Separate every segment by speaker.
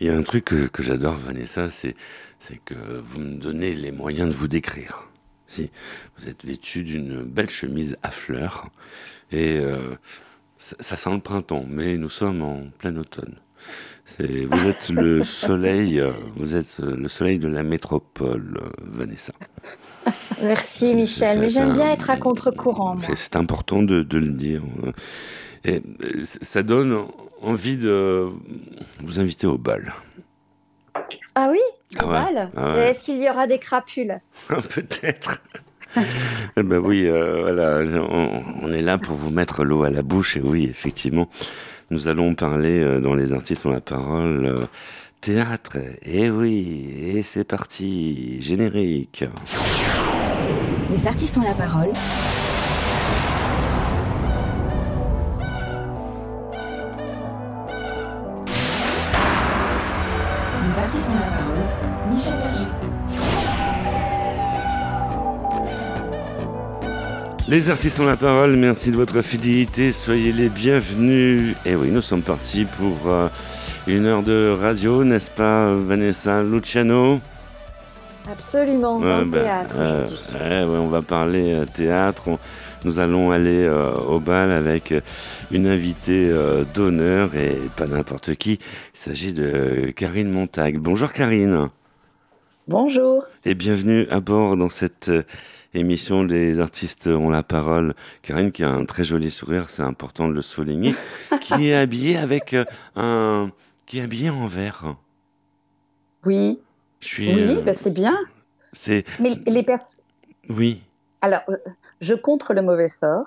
Speaker 1: Il y a un truc que, j'adore, Vanessa, c'est, que vous me donnez les moyens de vous décrire. Si, vous êtes vêtu d'une belle chemise à fleurs et euh, ça, sent le printemps, mais nous sommes en plein automne. Vous êtes le soleil, euh, vous êtes euh, le soleil de la métropole, Vanessa.
Speaker 2: Merci Michel, mais j'aime bien être à contre-courant.
Speaker 1: C'est, important de, de, le dire. Et ça donne envie de vous inviter au bal.
Speaker 2: Ah oui? Au ah bal ah Est-ce qu'il y aura des crapules?
Speaker 1: Peut-être. eh ben oui, euh, voilà, on, est là pour vous mettre l'eau à la bouche et oui, effectivement, nous allons parler euh, dans les artistes ont la parole euh, théâtre. Et oui, et c'est parti, générique.
Speaker 3: Les artistes ont la parole.
Speaker 1: Les artistes ont la parole, merci de votre fidélité, soyez les bienvenus. Et oui, nous sommes partis pour euh, une heure de radio, n'est-ce pas Vanessa Luciano?
Speaker 2: Absolument, dans le bah, théâtre euh,
Speaker 1: aujourd'hui. on va parler euh, théâtre, nous allons aller au bal avec une invitée d'honneur et pas n'importe qui, il s'agit de Karine Montag. Bonjour Karine.
Speaker 2: Bonjour.
Speaker 1: Et bienvenue à bord dans cette émission Les artistes ont la parole. Karine qui a un très joli sourire, c'est important de le souligner, qui est habillée avec euh, un... qui est habillée en vert.
Speaker 2: Oui. Je suis, oui, euh, bah, c'est bien.
Speaker 1: C'est...
Speaker 2: Mais les personnes...
Speaker 1: Oui.
Speaker 2: Alors, euh, je contre le mauvais sort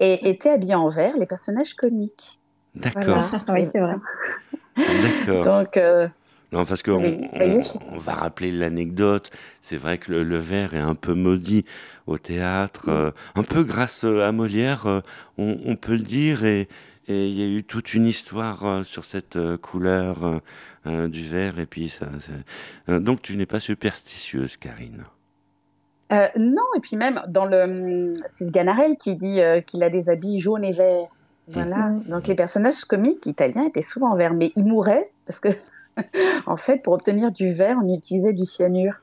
Speaker 2: et était habillée en vert les personnages comiques.
Speaker 1: D'accord.
Speaker 2: oui, c'est vrai.
Speaker 1: D'accord.
Speaker 2: Donc,
Speaker 1: non, parce qu'on on, va rappeler l'anecdote. C'est vrai que le, verre est un peu maudit au théâtre, mm. euh, un peu grâce euh, à Molière, euh, on, peut le dire, et il y a eu toute une histoire sur cette couleur du verre, et puis ça. donc tu n'es pas superstitieuse, Karine.
Speaker 2: non, et puis même dans le, c'est Sganarelle qui dit qu'il a des habits jaunes et verts. Voilà. Mm. Donc les personnages comiques italiens étaient souvent en vert, mais ils mouraient parce que en fait, pour obtenir du verre, on utilisait du cyanure.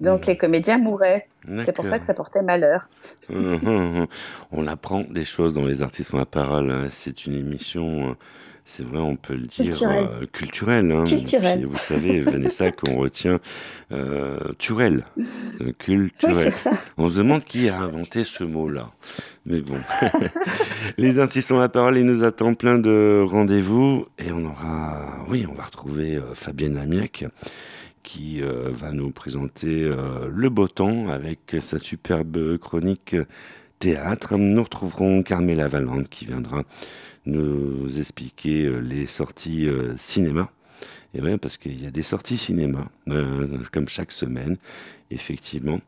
Speaker 2: Donc hmm. les comédiens mouraient. C'est pour ça que ça portait malheur.
Speaker 1: on apprend des choses dans les artistes ont la parole. Hein. C'est une émission, euh, c'est vrai, on peut le dire, culturelle.
Speaker 2: Euh,
Speaker 1: culturelle. Hein. vous savez, Vanessa, qu'on retient euh, Turel. culturel. on se demande qui a inventé ce mot-là. Mais bon, les artistes ont la parole, il nous attend plein de rendez-vous et on aura, oui, on va retrouver euh, Fabienne Lamiac qui euh, va nous présenter euh, le beau temps avec sa superbe chronique théâtre. Nous retrouverons Carmela Valente qui viendra nous expliquer les sorties cinéma. Et parce qu'il y a des sorties cinéma, comme chaque semaine, effectivement.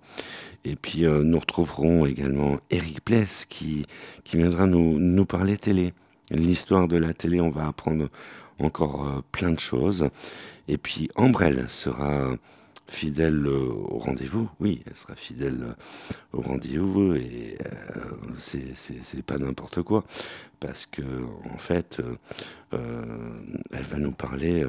Speaker 1: Et puis euh, nous retrouverons également Eric Pless qui, qui viendra nous, nous parler télé. L'histoire de la télé, on va apprendre encore euh, plein de choses. Et puis Ambrelle sera fidèle euh, au rendez-vous. Oui, elle sera fidèle au rendez-vous et c'est pas n'importe quoi parce que en fait, elle va nous parler,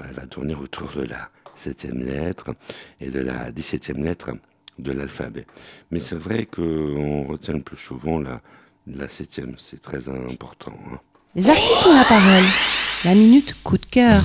Speaker 1: elle va tourner autour de la septième lettre et de la dix-septième lettre de l'alphabet. Mais c'est vrai qu'on retient le plus souvent la, la septième, c'est très important. Hein.
Speaker 3: Les artistes ont la parole la minute coup de cœur.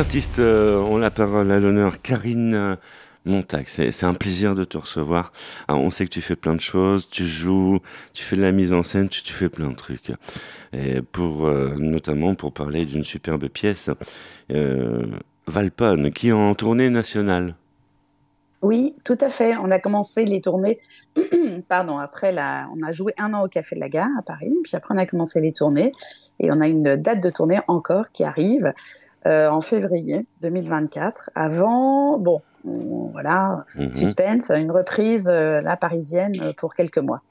Speaker 1: Artistes euh, ont la parole à l'honneur. Karine Montag, c'est un plaisir de te recevoir. on sait que tu fais plein de choses, tu joues, tu fais de la mise en scène, tu, fais plein de trucs. Et pour, euh, notamment pour parler d'une superbe pièce, euh, Valpone, qui est en tournée nationale.
Speaker 2: Oui, tout à fait. On a commencé les tournées. Pardon, après, la... on a joué un an au Café de la Gare à Paris, puis après, on a commencé les tournées. Et on a une date de tournée encore qui arrive euh, en février 2024. Avant, bon, voilà, mhm. suspense, une reprise, euh, la parisienne, euh, pour quelques mois.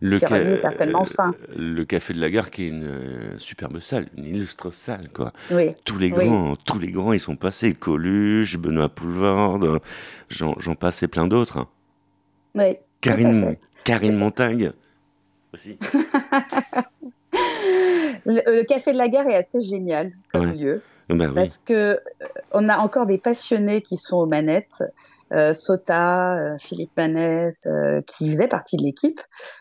Speaker 1: Le, certainement fin. le Café de la Gare, qui est une superbe salle, une illustre salle, quoi.
Speaker 2: Oui.
Speaker 1: Tous les grands, tous les grands, ils sont passés. Coluche, Benoît Poulvard, j'en passe et plein d'autres. Hein.
Speaker 2: Oui.
Speaker 1: Karine, Karine Montagne aussi.
Speaker 2: le, Café de la Gare est assez génial comme lieu.
Speaker 1: Bah
Speaker 2: Parce que euh, on a encore des passionnés qui sont aux manettes, Sota, euh, Philippe Manès, qui faisaient partie de l'équipe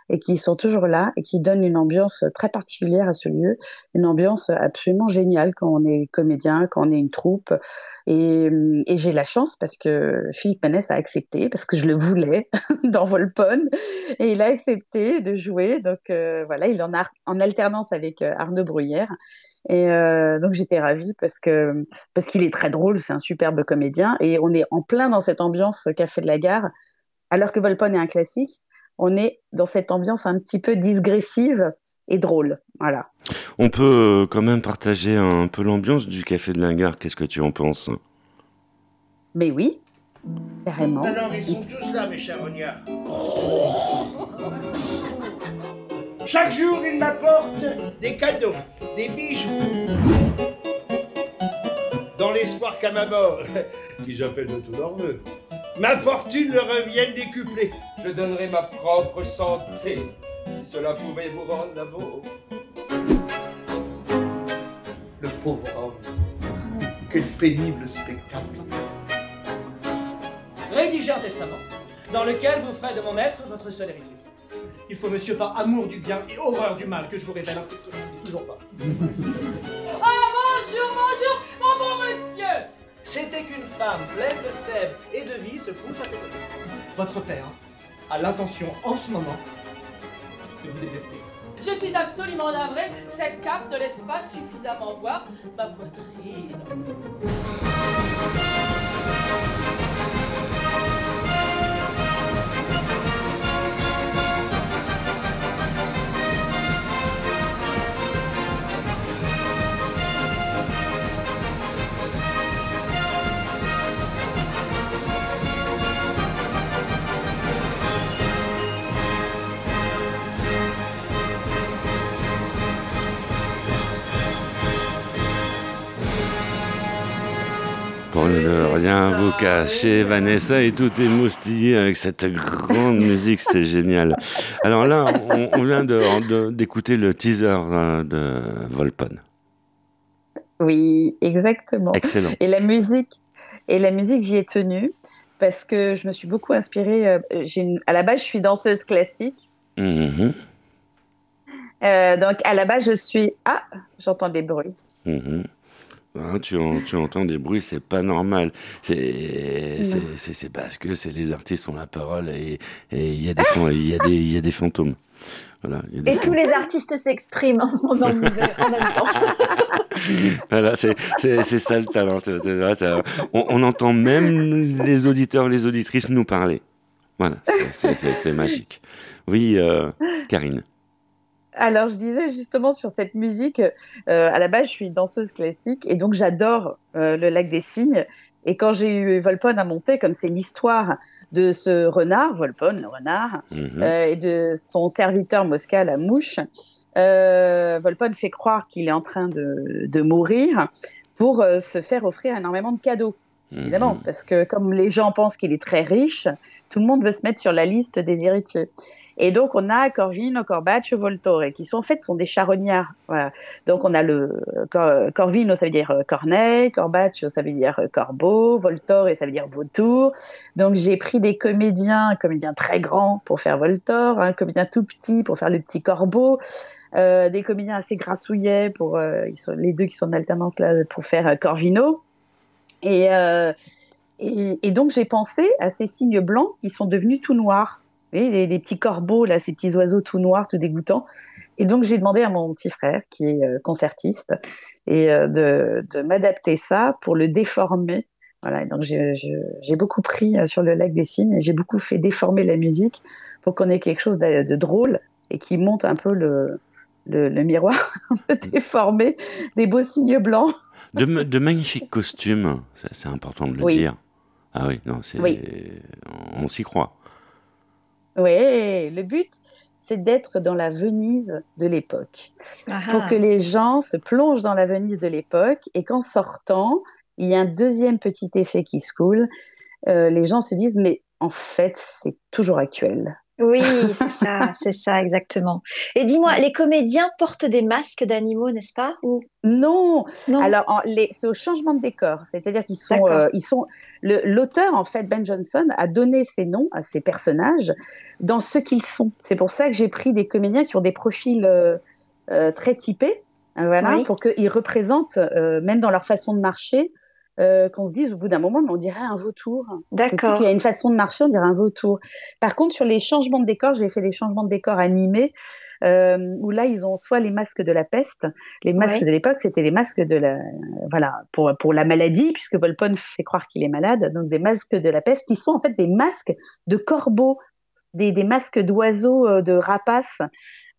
Speaker 2: et qui sont toujours là et qui donnent une ambiance très particulière à ce lieu, une ambiance absolument géniale quand on est comédien, quand on est une troupe. Et, et j'ai la chance parce que Philippe Manès a accepté, parce que je le voulais dans Volpone, et il a accepté de jouer. Donc voilà, il en a en alternance avec Arnaud Bruyère. Et euh, donc j'étais ravie parce que parce qu'il est très drôle, c'est un superbe comédien et on est en plein dans cette ambiance café de la gare, alors que Volpone est un classique. On est dans cette ambiance un petit peu digressive et drôle, voilà.
Speaker 1: On peut euh, quand même partager un peu l'ambiance du café de la gare. Qu'est-ce que tu en penses?
Speaker 2: Mais oui, carrément.
Speaker 4: Alors ils sont tous là, mes chers Chaque jour, ils m'apportent des cadeaux des bijoux. Dans l'espoir qu'à ma mort, qui j'appelle de tous leurs voeux, ma fortune leur revienne décuplée.
Speaker 5: Je donnerai ma propre santé, si cela pouvait vous rendre la vôtre.
Speaker 4: Le pauvre homme, quel pénible spectacle.
Speaker 6: Rédigez un testament, dans lequel vous ferez de mon maître votre seule héritier. Il faut, monsieur, par amour du bien et horreur du mal, que je vous révèle.
Speaker 7: Ah, bonjour, bonjour, mon bon monsieur
Speaker 6: C'était qu'une femme pleine de sève et de vie se couche à ses côtés. Votre père a l'intention en ce moment de vous désépouiller.
Speaker 7: Je suis absolument navré, cette cape ne laisse pas suffisamment voir ma poitrine.
Speaker 1: Ne rien vous cacher, Vanessa et tout est moustillé avec cette grande musique, c'est génial. Alors là, on, vient d'écouter le teaser euh, de Volpone.
Speaker 2: Oui, exactement.
Speaker 1: Excellent.
Speaker 2: Et la musique, et la musique, j'y ai tenu parce que je me suis beaucoup inspirée. Euh, à la base, je suis danseuse classique.
Speaker 1: Mm-hmm.
Speaker 2: Euh, donc, à la base, je suis. Ah, j'entends des bruits.
Speaker 1: Mm-hmm. Ah, tu, entends des bruits, c'est pas normal. C'est parce que c'est les artistes ont la parole et il y, a des, y, a des, y a des fantômes. Voilà,
Speaker 2: et tous les artistes s'expriment en, même temps.
Speaker 1: voilà, c'est ça le talent. On, on, entend même les auditeurs, les auditrices nous parler. Voilà, c'est magique. Oui, euh, Karine.
Speaker 2: Alors, je disais justement sur cette musique, euh, à la base, je suis danseuse classique et donc j'adore euh, le lac des cygnes. Et quand j'ai eu Volpone à monter, comme c'est l'histoire de ce renard, Volpone, le renard, mhm. euh, et de son serviteur Mosca, la mouche, Volpone fait croire qu'il est en train de, de mourir pour se faire offrir énormément de cadeaux. Évidemment, mhm. parce que comme les gens pensent qu'il est très riche, tout le monde veut se mettre sur la liste des héritiers. Et donc, on a Corvino, Corbaccio, Voltore, qui sont en fait sont des charognards. Donc, on a le Corvino, ça veut dire euh, corneille, Corbaccio, ça veut dire euh, corbeau, Voltore, ça veut dire vautour. Donc, j'ai pris des comédiens, un comédien très grand pour faire Voltore, un comédien tout petit pour faire le petit corbeau. Euh, des comédiens assez grassouillets pour les deux qui sont en alternance là pour faire Corvino Et, euh, et, et donc j'ai pensé à ces signes blancs qui sont devenus tout noirs. Vous voyez, les, petits corbeaux, là, ces petits oiseaux tout noirs, tout dégoûtants. Et donc j'ai demandé à mon petit frère, qui est euh, concertiste, et euh, de, de m'adapter ça pour le déformer. Voilà, donc j'ai beaucoup pris sur le lac des signes et j'ai beaucoup fait déformer la musique pour qu'on ait quelque chose de drôle et qui monte un peu le, le, le miroir un peu déformé des beaux signes blancs.
Speaker 1: De, ma- de magnifiques costumes, c'est c'est important de le
Speaker 2: Oui.
Speaker 1: dire. Ah oui, non, c'est
Speaker 2: Oui.
Speaker 1: on s'y croit.
Speaker 2: Oui, le but, c'est d'être dans la Venise de l'époque. Pour que les gens se plongent dans la Venise de l'époque et qu'en sortant, il y a un deuxième petit effet qui se coule. Euh, les gens se disent, mais en fait, c'est toujours actuel.
Speaker 8: Oui, c'est ça, c'est ça, exactement. Et dis-moi, les comédiens portent des masques d'animaux, n'est-ce pas?
Speaker 2: Non,
Speaker 8: non
Speaker 2: alors c'est au changement de décor, c'est-à-dire qu'ils sont, euh, ils sont. L'auteur en fait, Ben Johnson, a donné ces noms à ces personnages dans ce qu'ils sont. C'est pour ça que j'ai pris des comédiens qui ont des profils euh, euh, très typés, euh, voilà,
Speaker 8: Oui.
Speaker 2: pour qu'ils représentent, même dans leur façon de marcher, euh, qu'on se dise au bout d'un moment, mais on dirait un vautour.
Speaker 8: D'accord.
Speaker 2: qu'il y a une façon de marcher, on dirait un vautour. Par contre, sur les changements de décor, j'ai fait des changements de décor animés, euh, où là, ils ont soit les masques de la peste, les masques
Speaker 8: Ouais.
Speaker 2: de l'époque, c'était les masques de la, voilà, pour, pour la maladie, puisque Volpone fait croire qu'il est malade, donc des masques de la peste, qui sont en fait des masques de corbeaux, des, des masques d'oiseaux, euh, de rapaces.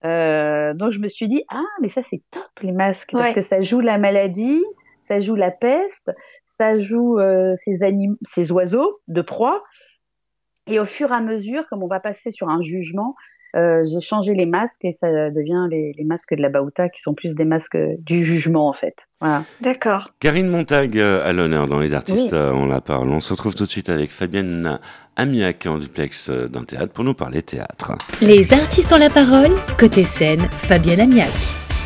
Speaker 2: Euh, donc je me suis dit, ah, mais ça c'est top les masques, parce que ça joue la maladie, ça joue la peste, ça joue euh, ces, anim- ces oiseaux de proie. Et au fur et à mesure, comme on va passer sur un jugement, euh, j'ai changé les masques et ça devient les, les masques de la Bauta qui sont plus des masques du jugement en fait. Voilà.
Speaker 8: D'accord.
Speaker 1: Karine Montag euh, à l'honneur dans Les artistes,
Speaker 2: Oui.
Speaker 1: euh, on la parle. On se retrouve tout de suite avec Fabienne Amiac en duplex d'un théâtre pour nous parler théâtre.
Speaker 9: Les artistes ont la parole. Côté scène, Fabienne Amiac.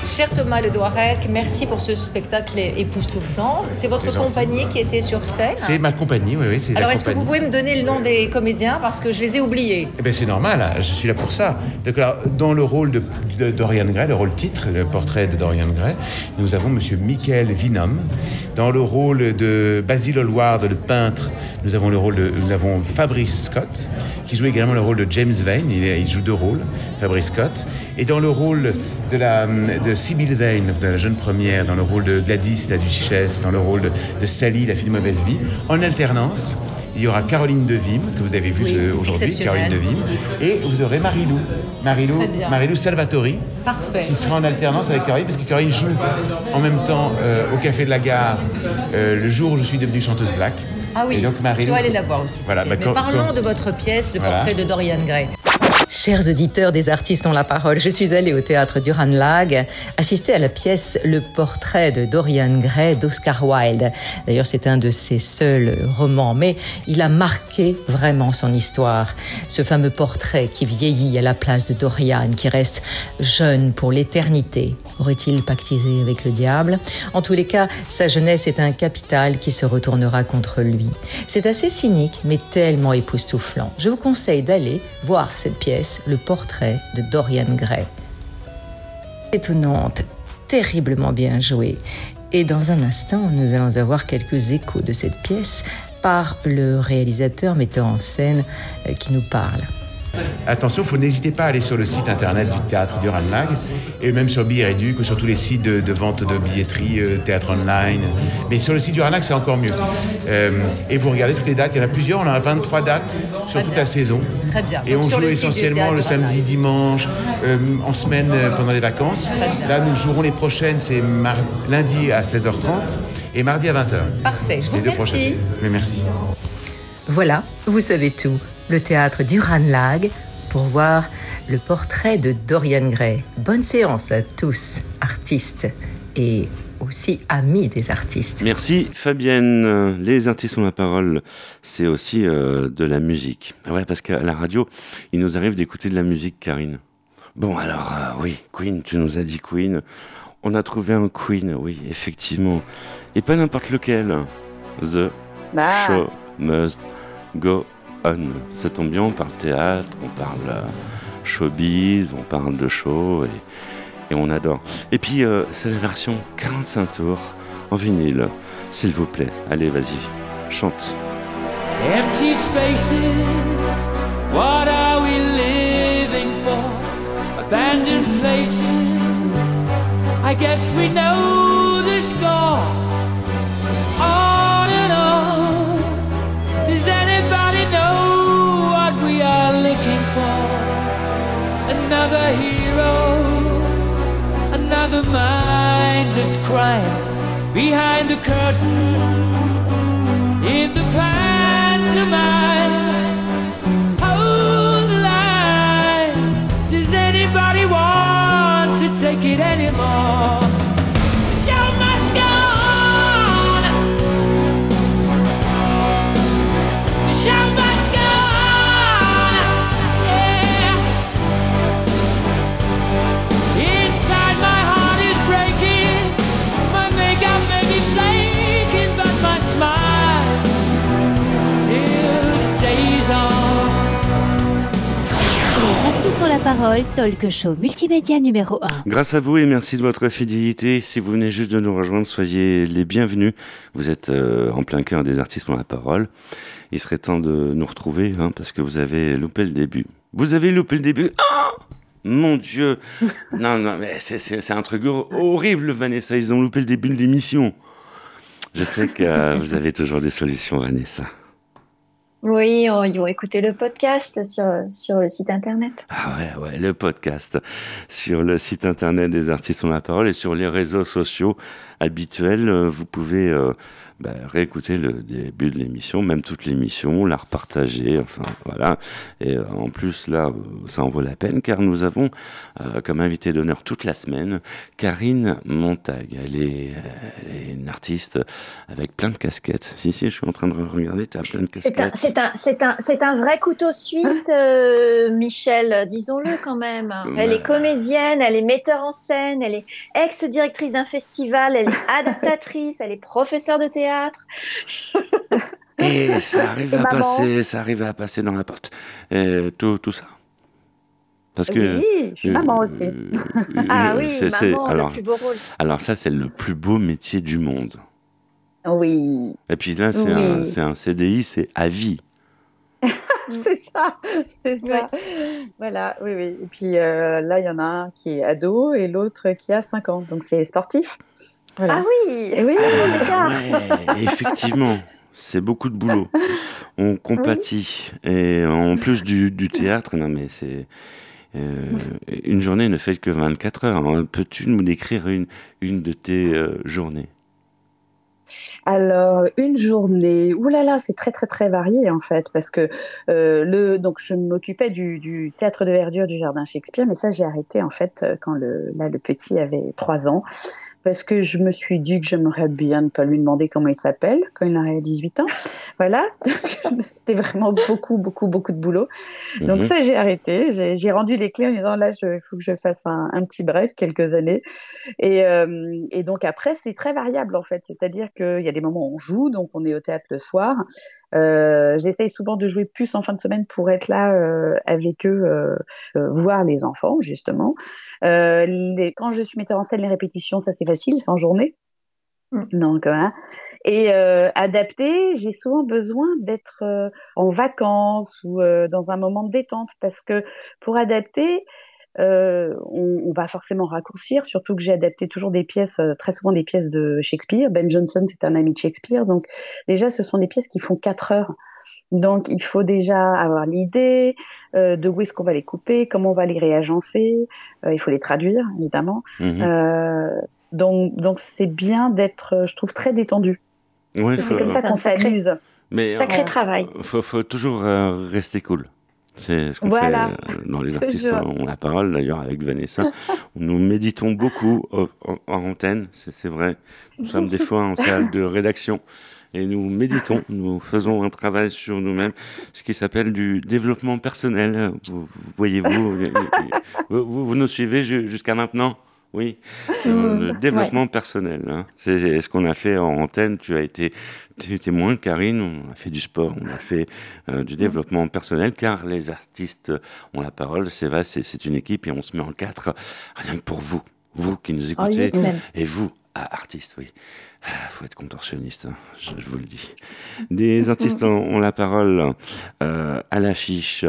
Speaker 7: Cher Thomas Le Douarec, merci pour ce spectacle époustouflant. C'est votre
Speaker 10: gentil.
Speaker 7: compagnie qui était sur scène
Speaker 10: C'est ma compagnie, oui, oui, c'est
Speaker 7: Alors, est-ce que vous pouvez me donner le nom des comédiens parce que je les ai oubliés?
Speaker 10: Eh ben, c'est normal, hein, je suis là pour ça. Donc, alors, dans le rôle de, de Dorian Gray, le rôle titre, le portrait de Dorian Gray, nous avons Monsieur Michael Vinum. Dans le rôle de Basil Hallward, le peintre, nous avons le rôle de, nous avons Fabrice Scott, qui joue également le rôle de James Vane. Il, joue deux rôles, Fabrice Scott. Et dans le rôle de la de Sybil Vane, de la jeune première, dans le rôle de Gladys, la duchesse, dans le rôle de, de Sally, la fille de mauvaise vie, en alternance. Il y aura Caroline Devim, que vous avez vue
Speaker 7: Oui,
Speaker 10: aujourd'hui. Caroline Devim. Et vous aurez Marilou, Marilou. Marilou Salvatori,
Speaker 7: Parfait.
Speaker 10: qui sera en alternance avec Caroline, parce que Caroline joue en même temps euh, au Café de la Gare euh, le jour où je suis devenue chanteuse black.
Speaker 7: Ah oui,
Speaker 10: Et donc, Marilou-
Speaker 7: je dois aller la voir aussi.
Speaker 10: Voilà, bah,
Speaker 7: Mais parlons
Speaker 10: quand-
Speaker 7: de votre pièce, Le
Speaker 10: Voilà.
Speaker 7: portrait de Dorian Gray.
Speaker 9: Chers auditeurs des artistes ont la parole, je suis allée au théâtre du Ranelagh assister à la pièce Le portrait de Dorian Gray d'Oscar Wilde. D'ailleurs, c'est un de ses seuls romans, mais il a marqué vraiment son histoire. Ce fameux portrait qui vieillit à la place de Dorian, qui reste jeune pour l'éternité. Aurait-il pactisé avec le diable? En tous les cas, sa jeunesse est un capital qui se retournera contre lui. C'est assez cynique, mais tellement époustouflant. Je vous conseille d'aller voir cette pièce, Le portrait de Dorian Gray. Étonnante, terriblement bien jouée. Et dans un instant, nous allons avoir quelques échos de cette pièce par le réalisateur mettant en scène euh, qui nous parle.
Speaker 10: Attention, faut n'hésitez pas à aller sur le site internet du théâtre du Ranelagh et même sur Billet Réduc ou sur tous les sites de, de vente de billetterie, euh, théâtre online. Mais sur le site du Ranelagh, c'est encore mieux. Euh, et vous regardez toutes les dates, il y en a plusieurs, on en a 23 dates sur toute la saison.
Speaker 7: Très bien.
Speaker 10: Et
Speaker 7: Donc,
Speaker 10: on joue
Speaker 7: le
Speaker 10: essentiellement le samedi, dimanche, euh, en semaine euh, pendant les vacances. Là, nous jouerons les prochaines, c'est mar- lundi à 16h30 et mardi à 20h.
Speaker 7: Parfait, je vous
Speaker 10: Les deux
Speaker 7: remercie.
Speaker 10: prochaines. Mais merci.
Speaker 9: Voilà, vous savez tout. Le théâtre du Ranelagh pour voir le portrait de Dorian Gray. Bonne séance à tous, artistes et aussi amis des artistes.
Speaker 1: Merci Fabienne. Les artistes ont la parole, c'est aussi euh, de la musique. Ouais, parce qu'à la radio, il nous arrive d'écouter de la musique, Karine. Bon, alors, euh, oui, Queen, tu nous as dit Queen. On a trouvé un Queen, oui, effectivement. Et pas n'importe lequel. The
Speaker 2: Bah,
Speaker 1: Show Must Go On. Ça tombe bien, on parle théâtre, on parle euh, showbiz, on parle de show et, on adore. Et puis, euh, c'est la version 45 tours en vinyle S'il vous plaît, allez, vas-y, chante.
Speaker 11: Empty spaces, what are we living for? Abandoned places, I guess we know the score. On we are looking for? Another hero, another mindless crime behind the curtain in the pantomime. Hold the line. Does anybody want to take it anymore?
Speaker 12: Parole, talk show multimédia numéro 1.
Speaker 1: Grâce à vous et merci de votre fidélité. Si vous venez juste de nous rejoindre, soyez les bienvenus. Vous êtes euh, en plein cœur des artistes ont la parole. Il serait temps de nous retrouver hein, parce que vous avez loupé le début. Vous avez loupé le début Ah Mon Dieu Non, non, mais c'est- c'est c'est un truc hor- horrible, Vanessa. Ils ont loupé le début de l'émission. Je sais que euh, vous avez toujours des solutions, Vanessa.
Speaker 8: Oui, ils vont écouter le podcast sur, sur le site internet.
Speaker 1: Ah ouais, ouais, le podcast sur le site internet des artistes ont la parole et sur les réseaux sociaux habituels. euh, Vous pouvez euh, bah, réécouter le début de l'émission, même toute l'émission, la repartager, enfin voilà. Et euh, en plus, là, ça en vaut la peine car nous avons euh, comme invité d'honneur toute la semaine Karine Montag. Elle est, elle est une artiste avec plein de casquettes. Si, si, je suis en train de regarder, tu as plein de
Speaker 8: un,
Speaker 1: casquettes.
Speaker 8: c'est un, un, c'est un vrai couteau suisse, euh, Michel, disons-le quand même. Elle est comédienne, elle est metteur en scène, elle est ex-directrice d'un festival, elle est adaptatrice, elle est professeure de théâtre.
Speaker 1: Et ça arrive
Speaker 8: Et
Speaker 1: à
Speaker 8: maman.
Speaker 1: passer, ça arrive à passer dans la porte. Et tout, tout ça. Parce que.
Speaker 2: Oui, je suis maman aussi.
Speaker 1: euh,
Speaker 8: Ah
Speaker 1: euh,
Speaker 8: oui, maman,
Speaker 1: alors,
Speaker 8: le plus beau rôle.
Speaker 1: alors ça, c'est le plus beau métier du monde.
Speaker 2: Oui,
Speaker 1: Et puis là, c'est
Speaker 2: Oui.
Speaker 1: un, c'est un CDI, c'est à vie.
Speaker 2: c'est ça, c'est ça. Voilà, oui, oui. Et puis euh, là, il y en a un qui est ado et l'autre qui a 5 ans. Donc c'est sportif. Voilà.
Speaker 8: Ah oui,
Speaker 2: oui.
Speaker 1: Ouais, effectivement, c'est beaucoup de boulot. On compatit. Et en plus du, du théâtre, non mais c'est... euh, une journée ne fait que 24 heures. Alors, Peux-tu nous décrire une, une de tes euh, journées?
Speaker 2: Alors, une journée, oulala, là là, c'est très très très varié en fait, parce que euh, le, donc je m'occupais du, du théâtre de verdure du jardin Shakespeare, mais ça j'ai arrêté en fait quand le, là, le petit avait trois ans, parce que je me suis dit que j'aimerais bien ne pas lui demander comment il s'appelle quand il aurait 18 ans. Voilà, c'était vraiment beaucoup beaucoup beaucoup de boulot. Donc
Speaker 13: Mhm.
Speaker 2: ça j'ai arrêté, j'ai j'ai rendu les clés en disant là il faut que je fasse un, un petit break, quelques années. Et, euh, et donc après, c'est très variable en fait. C'est-à-dire qu'il y a des moments où on joue, donc on est au théâtre le soir. Euh, J'essaye souvent de jouer plus en fin de semaine pour être là euh, avec eux, euh, euh, voir les enfants justement. Euh, les, quand je suis metteur en scène, les répétitions, ça c'est facile, c'est en journée. Donc, hein. et euh, adapté, j'ai souvent besoin d'être euh, en vacances ou euh, dans un moment de détente parce que pour adapter, euh, on, on va forcément raccourcir, surtout que j'ai adapté toujours des pièces, euh, très souvent des pièces de Shakespeare. Ben Jonson, c'est un ami de Shakespeare, donc déjà, ce sont des pièces qui font quatre heures. Donc, il faut déjà avoir l'idée euh, de où est-ce qu'on va les couper, comment on va les réagencer. Euh, il faut les traduire, évidemment.
Speaker 1: Mhm.
Speaker 2: Euh, donc, donc c'est bien d'être, je trouve, très détendu.
Speaker 1: Ouais,
Speaker 2: c'est comme ça qu'on s'amuse.
Speaker 1: Mais
Speaker 2: Sacré
Speaker 1: euh,
Speaker 2: travail.
Speaker 1: Faut, faut toujours euh, rester cool. C'est ce qu'on
Speaker 2: Voilà.
Speaker 1: fait dans les artistes ont la parole, d'ailleurs, avec Vanessa. Nous méditons beaucoup au- en, en antenne, c'est vrai. Nous sommes des fois en salle de rédaction et nous méditons, nous faisons un travail sur nous-mêmes, ce qui s'appelle du développement personnel. Vous, vous voyez-vous, vous, vous- vous nous suivez ju- jusqu'à maintenant? Oui, Euh, le développement personnel. hein. C'est ce qu'on a fait en antenne. Tu as été, moins Karine. On a fait du sport, on a fait euh, du développement personnel, car les artistes ont la parole. C'est vrai, c'est une équipe et on se met en quatre, rien que pour vous, vous qui nous écoutez,
Speaker 8: huit même.
Speaker 1: et vous Ah, artiste, oui. Ah, faut être contorsionniste, hein, je, je vous le dis. Les artistes ont, ont la parole euh, à l'affiche.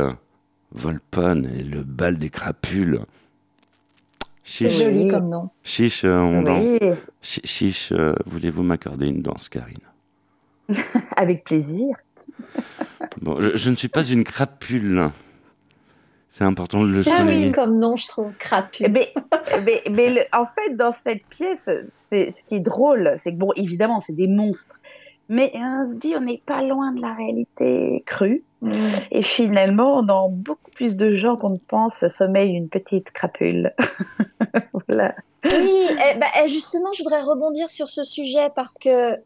Speaker 1: Volpone et le bal des crapules.
Speaker 8: C'est
Speaker 1: Chiche,
Speaker 8: joli comme nom.
Speaker 1: chiche, euh, on
Speaker 2: Oui,
Speaker 1: Chiche, euh, voulez-vous m'accorder une danse, Karine?
Speaker 2: Avec plaisir.
Speaker 1: Bon, je, je ne suis pas une crapule. C'est important de le
Speaker 8: Joli
Speaker 1: souligner.
Speaker 8: comme nom, je trouve. Crapu.
Speaker 2: Mais, mais, mais le- en fait, dans cette pièce, c'est ce qui est drôle, c'est que bon, évidemment, c'est des monstres, mais on se dit, on n'est pas loin de la réalité crue.
Speaker 8: Mm.
Speaker 2: Et finalement, dans beaucoup plus de gens qu'on ne pense, sommeille une petite crapule. voilà.
Speaker 8: Oui, eh ben, eh, justement, je voudrais rebondir sur ce sujet parce que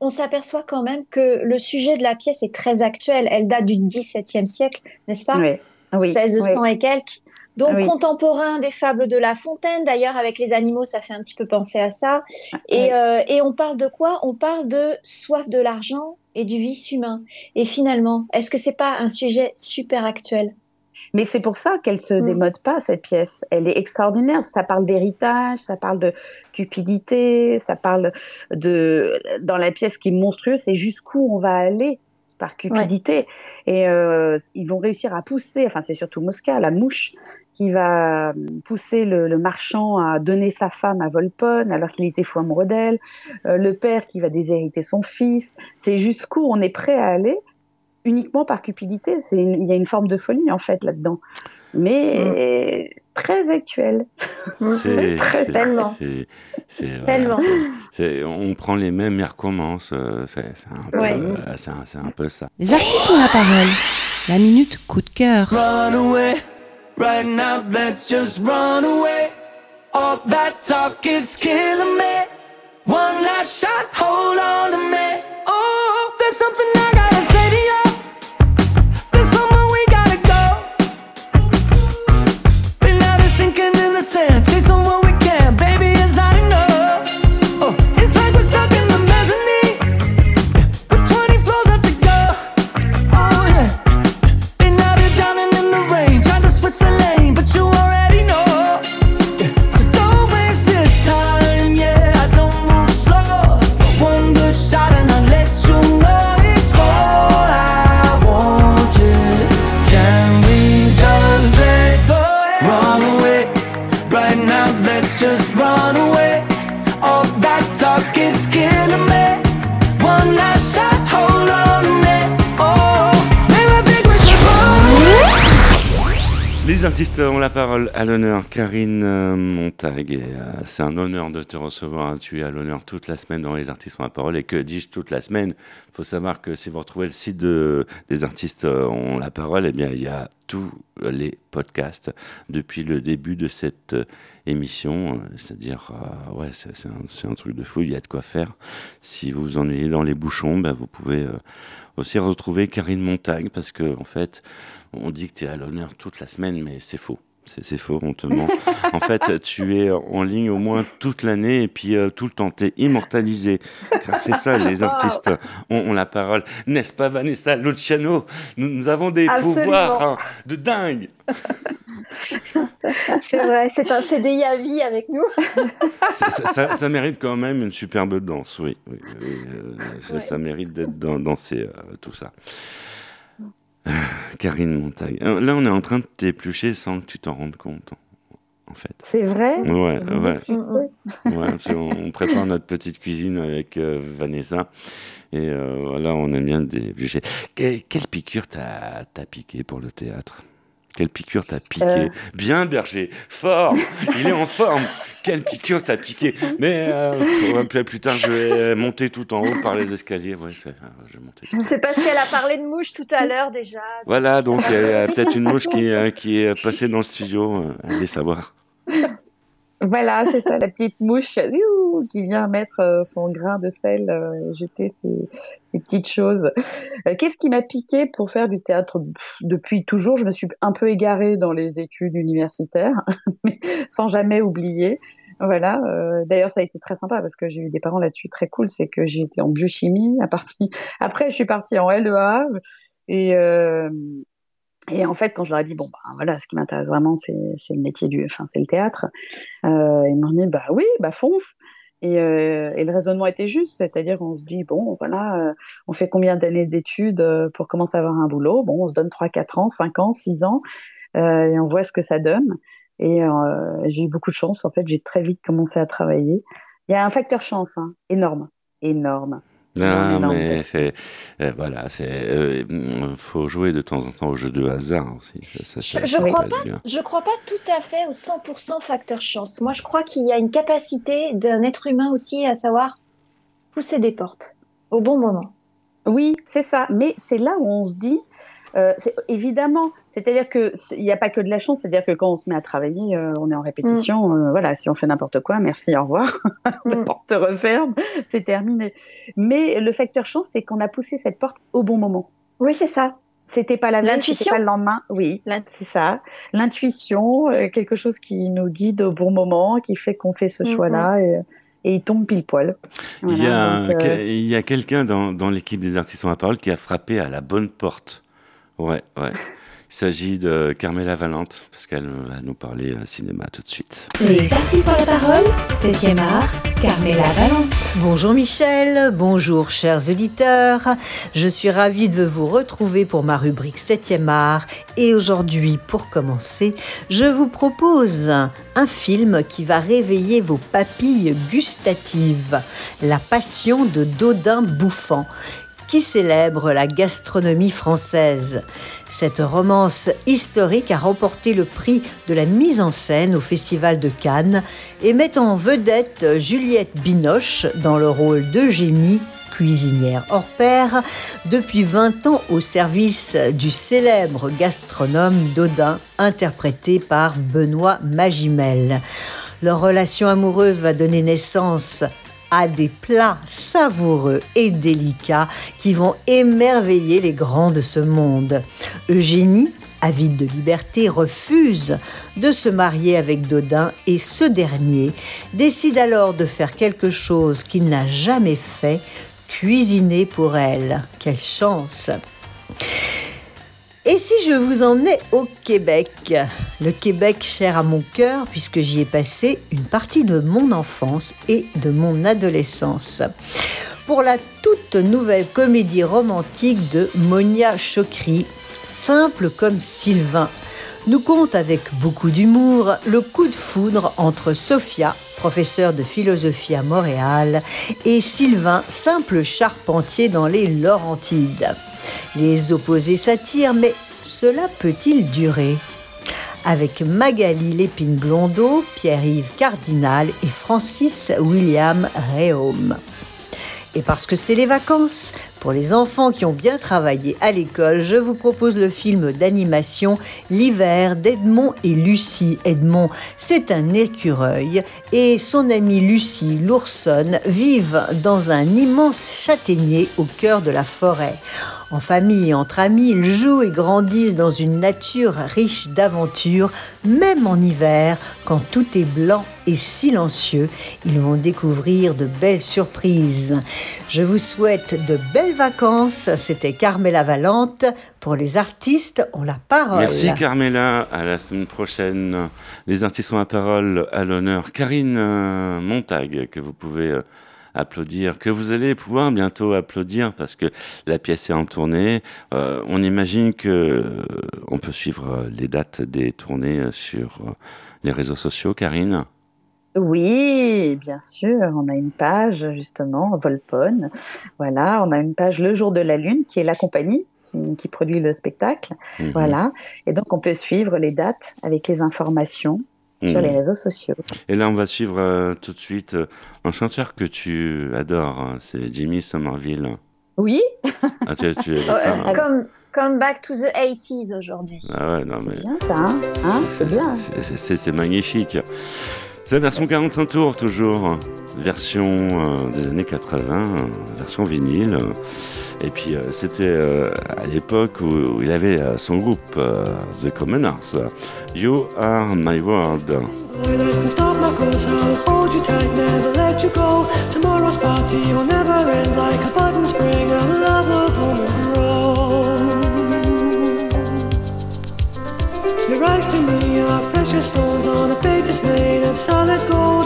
Speaker 8: on s'aperçoit quand même que le sujet de la pièce est très actuel. Elle date du XVIIe siècle, n'est-ce pas?
Speaker 2: Oui, oui,
Speaker 8: 1600
Speaker 2: oui.
Speaker 8: et quelques. Donc
Speaker 2: Oui.
Speaker 8: contemporain des fables de La Fontaine. D'ailleurs, avec les animaux, ça fait un petit peu penser à ça. Et,
Speaker 2: Oui.
Speaker 8: euh, et on parle de quoi? On parle de soif de l'argent et du vice humain. Et finalement, est-ce que c'est pas un sujet super actuel?
Speaker 2: Mais c'est pour ça qu'elle se
Speaker 8: Mm.
Speaker 2: démode pas, cette pièce. Elle est extraordinaire. Ça parle d'héritage, ça parle de cupidité, ça parle de. Dans la pièce qui est monstrueuse, c'est jusqu'où on va aller par cupidité. Et euh, ils vont réussir à pousser, enfin, c'est surtout Mosca, la mouche, qui va pousser le, le marchand à donner sa femme à Volpone alors qu'il était fou amoureux d'elle. Euh, le père qui va déshériter son fils. C'est jusqu'où on est prêt à aller uniquement par cupidité. Il y a une forme de folie en fait là-dedans, mais.
Speaker 1: C'est
Speaker 2: Très-
Speaker 1: c'est-
Speaker 8: Tellement.
Speaker 1: c'est-
Speaker 8: Tellement.
Speaker 1: c'est- on prend les mêmes et recommence. euh, C'est c'est un, peu-
Speaker 8: Ouais.
Speaker 1: euh, c'est un- peu ça.
Speaker 3: Les artistes ont la parole. La minute coup de cœur.
Speaker 14: Run away, right now, let's just run away. All that talk is killing me. One last shot, hold on to me. Oh, there's something
Speaker 1: Les artistes ont la parole à l'honneur. Karine euh, Montag, euh, c'est un honneur de te recevoir. Tu es à l'honneur toute la semaine dans Les artistes ont la parole. Et que dis-je toute la semaine? Il faut savoir que si vous retrouvez le site de, des artistes euh, ont la parole, eh bien, il y a tous les podcasts depuis le début de cette euh, émission. C'est-à-dire, euh, ouais, c'est un, truc de fou. Il y a de quoi faire. Si vous vous ennuyez dans les bouchons, ben, vous pouvez euh, aussi retrouver Karine Montag parce que, en fait, on dit que tu es à l'honneur toute la semaine, mais c'est faux. C'est faux, on te ment. en fait, tu es en ligne au moins toute l'année et puis euh, tout le temps, tu es immortalisé. Car c'est ça, les artistes ont, ont la parole. N'est-ce pas, Vanessa Luciano? Nous, nous avons des
Speaker 8: Absolument.
Speaker 1: pouvoirs hein, de dingue.
Speaker 8: C'est vrai, c'est un CDI à vie avec nous.
Speaker 1: Ça, ça- ça- ça mérite quand même une superbe danse, oui. oui, oui, euh,
Speaker 8: Ouais.
Speaker 1: ça mérite d'être dans, dansé, euh, tout ça. Euh, Karine Montag. Euh, Là, on est en train de t'éplucher sans que tu t'en rendes compte, en fait.
Speaker 2: C'est vrai?
Speaker 1: Ouais, ouais. Ouais, on prépare notre petite cuisine avec euh, Vanessa. Et euh, voilà, on aime bien. Que- quelle piqûre t'as t'as piqué pour le théâtre? Quelle piqûre t'as piqué
Speaker 2: Euh.
Speaker 1: Bien, Berger, fort Il est en forme Quelle piqûre t'as piqué Mais euh, plus, tard, je vais monter tout en haut par les escaliers. Ouais, je, vais- je vais monter.
Speaker 8: C'est parce qu'elle a parlé de mouche tout à l'heure déjà.
Speaker 1: Voilà, donc il y a peut-être une mouche qui, euh, qui est passée dans le studio. euh, allez savoir.
Speaker 2: Voilà, c'est ça, la petite mouche qui vient mettre euh, son grain de sel, euh, jeter ses, petites choses. Euh, Qu'est-ce qui m'a piqué pour faire du théâtre? Depuis toujours Je me suis un peu égarée dans les études universitaires, sans jamais oublier. Voilà. D'ailleurs, ça a été très sympa parce que j'ai eu des parents là-dessus très cool. C'est que j'ai été en biochimie. À partir... Après, je suis partie en LEA et et en fait, quand je leur ai dit, bon, bah, voilà, ce qui m'intéresse vraiment, c'est c'est le métier du, enfin, c'est le théâtre, euh, ils m'ont dit, bah oui, bah fonce. Et, euh, et, le raisonnement était juste, c'est-à-dire on se dit, bon, voilà, euh, on fait combien d'années d'études euh, pour commencer à avoir un boulot? Bon, on se donne 3, 4 ans, 5 ans, 6 ans, euh, et on voit ce que ça donne. Et j'ai eu beaucoup de chance, en fait, j'ai très vite commencé à travailler. Il y a un facteur chance, hein, énorme, énorme.
Speaker 1: Non, mais c'est voilà, c'est faut jouer de temps en temps au jeu de hasard aussi.
Speaker 8: Ça, ça, je, je crois pas, je crois pas tout à fait au 100% facteur chance. Moi, je crois qu'il y a une capacité d'un être humain aussi à savoir pousser des portes au bon moment.
Speaker 2: Oui, c'est ça. Mais c'est là où on se dit, euh, évidemment, c'est-à-dire qu'il n'y a pas que de la chance, c'est-à-dire que quand on se met à travailler, euh, on est en répétition, mm. euh, voilà, si on fait n'importe quoi, merci, au revoir, la mm. porte se referme, c'est terminé. Mais le facteur chance, c'est qu'on a poussé cette porte au bon moment.
Speaker 8: Oui, c'est ça.
Speaker 2: C'était pas la veille, c'était pas le lendemain. Oui, c'est ça. L'intuition, quelque chose qui nous guide au bon moment, qui fait qu'on fait ce mm, choix-là. Et, il tombe pile poil.
Speaker 1: il y a, quelqu'un dans, dans l'équipe des artistes en la parole qui a frappé à la bonne porte. Ouais, ouais. Il s'agit de Carmela Valente, parce qu'elle va nous parler euh, cinéma tout de suite.
Speaker 3: Les artistes ont la parole, 7e art, Carmela Valente.
Speaker 15: Bonjour Michel, bonjour chers auditeurs. Je suis ravie de vous retrouver pour ma rubrique 7e art. Et aujourd'hui, pour commencer, je vous propose un film qui va réveiller vos papilles gustatives. La passion de Dodin Bouffant qui célèbre la gastronomie française. Cette romance historique a remporté le prix de la mise en scène au Festival de Cannes et met en vedette Juliette Binoche dans le rôle d'Eugénie cuisinière hors pair, depuis 20 ans au service du célèbre gastronome Dodin, interprété par Benoît Magimel. Leur relation amoureuse va donner naissance à des plats savoureux et délicats qui vont émerveiller les grands de ce monde. Eugénie, avide de liberté, refuse de se marier avec Dodin et ce dernier décide alors de faire quelque chose qu'il n'a jamais fait, cuisiner pour elle. Quelle chance et si je vous emmenais au Québec? Le Québec cher à mon cœur puisque j'y ai passé une partie de mon enfance et de mon adolescence. Pour la toute nouvelle comédie romantique de Monia Chokri, simple comme Sylvain, nous compte avec beaucoup d'humour le coup de foudre entre Sophia, professeur de philosophie à Montréal, et Sylvain, simple charpentier dans les Laurentides. Les opposés s'attirent, mais cela peut-il durer? Avec Magali Lépine-Blondeau, Pierre-Yves Cardinal et Francis William Réaume. Et parce que c'est les vacances, pour les enfants qui ont bien travaillé à l'école, je vous propose le film d'animation L'hiver d'Edmond et Lucie. Edmond, c'est un écureuil et son amie Lucie, l'oursonne, vivent dans un immense châtaignier au cœur de la forêt. En famille entre amis, ils jouent et grandissent dans une nature riche d'aventures, même en hiver, quand tout est blanc et silencieux, ils vont découvrir de belles surprises. Je vous souhaite de belles vacances. C'était Carmela Valente. Pour les artistes, on la parole.
Speaker 1: Merci Carmela. À la semaine prochaine. Les artistes ont la parole à l'honneur. Karine euh, Montag, que vous pouvez euh, applaudir, que vous allez pouvoir bientôt applaudir parce que la pièce est en tournée. Euh, on imagine que on peut suivre les dates des tournées sur les réseaux sociaux, Karine?
Speaker 2: Oui, bien sûr. On a une page, justement, Volpone. Voilà, on a une page Le Jour de la Lune, qui est la compagnie qui, produit le spectacle. Mhm. Voilà. Et donc, on peut suivre les dates avec les informations sur les mhm. réseaux sociaux.
Speaker 1: Et là, on va suivre euh, tout de suite euh, un chanteur que tu adores, hein. c'est Jimmy Somerville.
Speaker 2: Oui.
Speaker 1: Ah, tu,
Speaker 8: hein. comme, comme Back to the 80s aujourd'hui.
Speaker 1: Ah ouais, non mais.
Speaker 2: C'est bien ça, hein, hein C'est bien.
Speaker 1: C'est magnifique. C'est la version 45 tours, toujours. Version euh, des années 80, euh, version vinyle. Et puis, euh, c'était à l'époque où, il avait son groupe, The Commoners. You Are My World.
Speaker 14: Your eyes to me are precious stones on a plate is made of solid gold.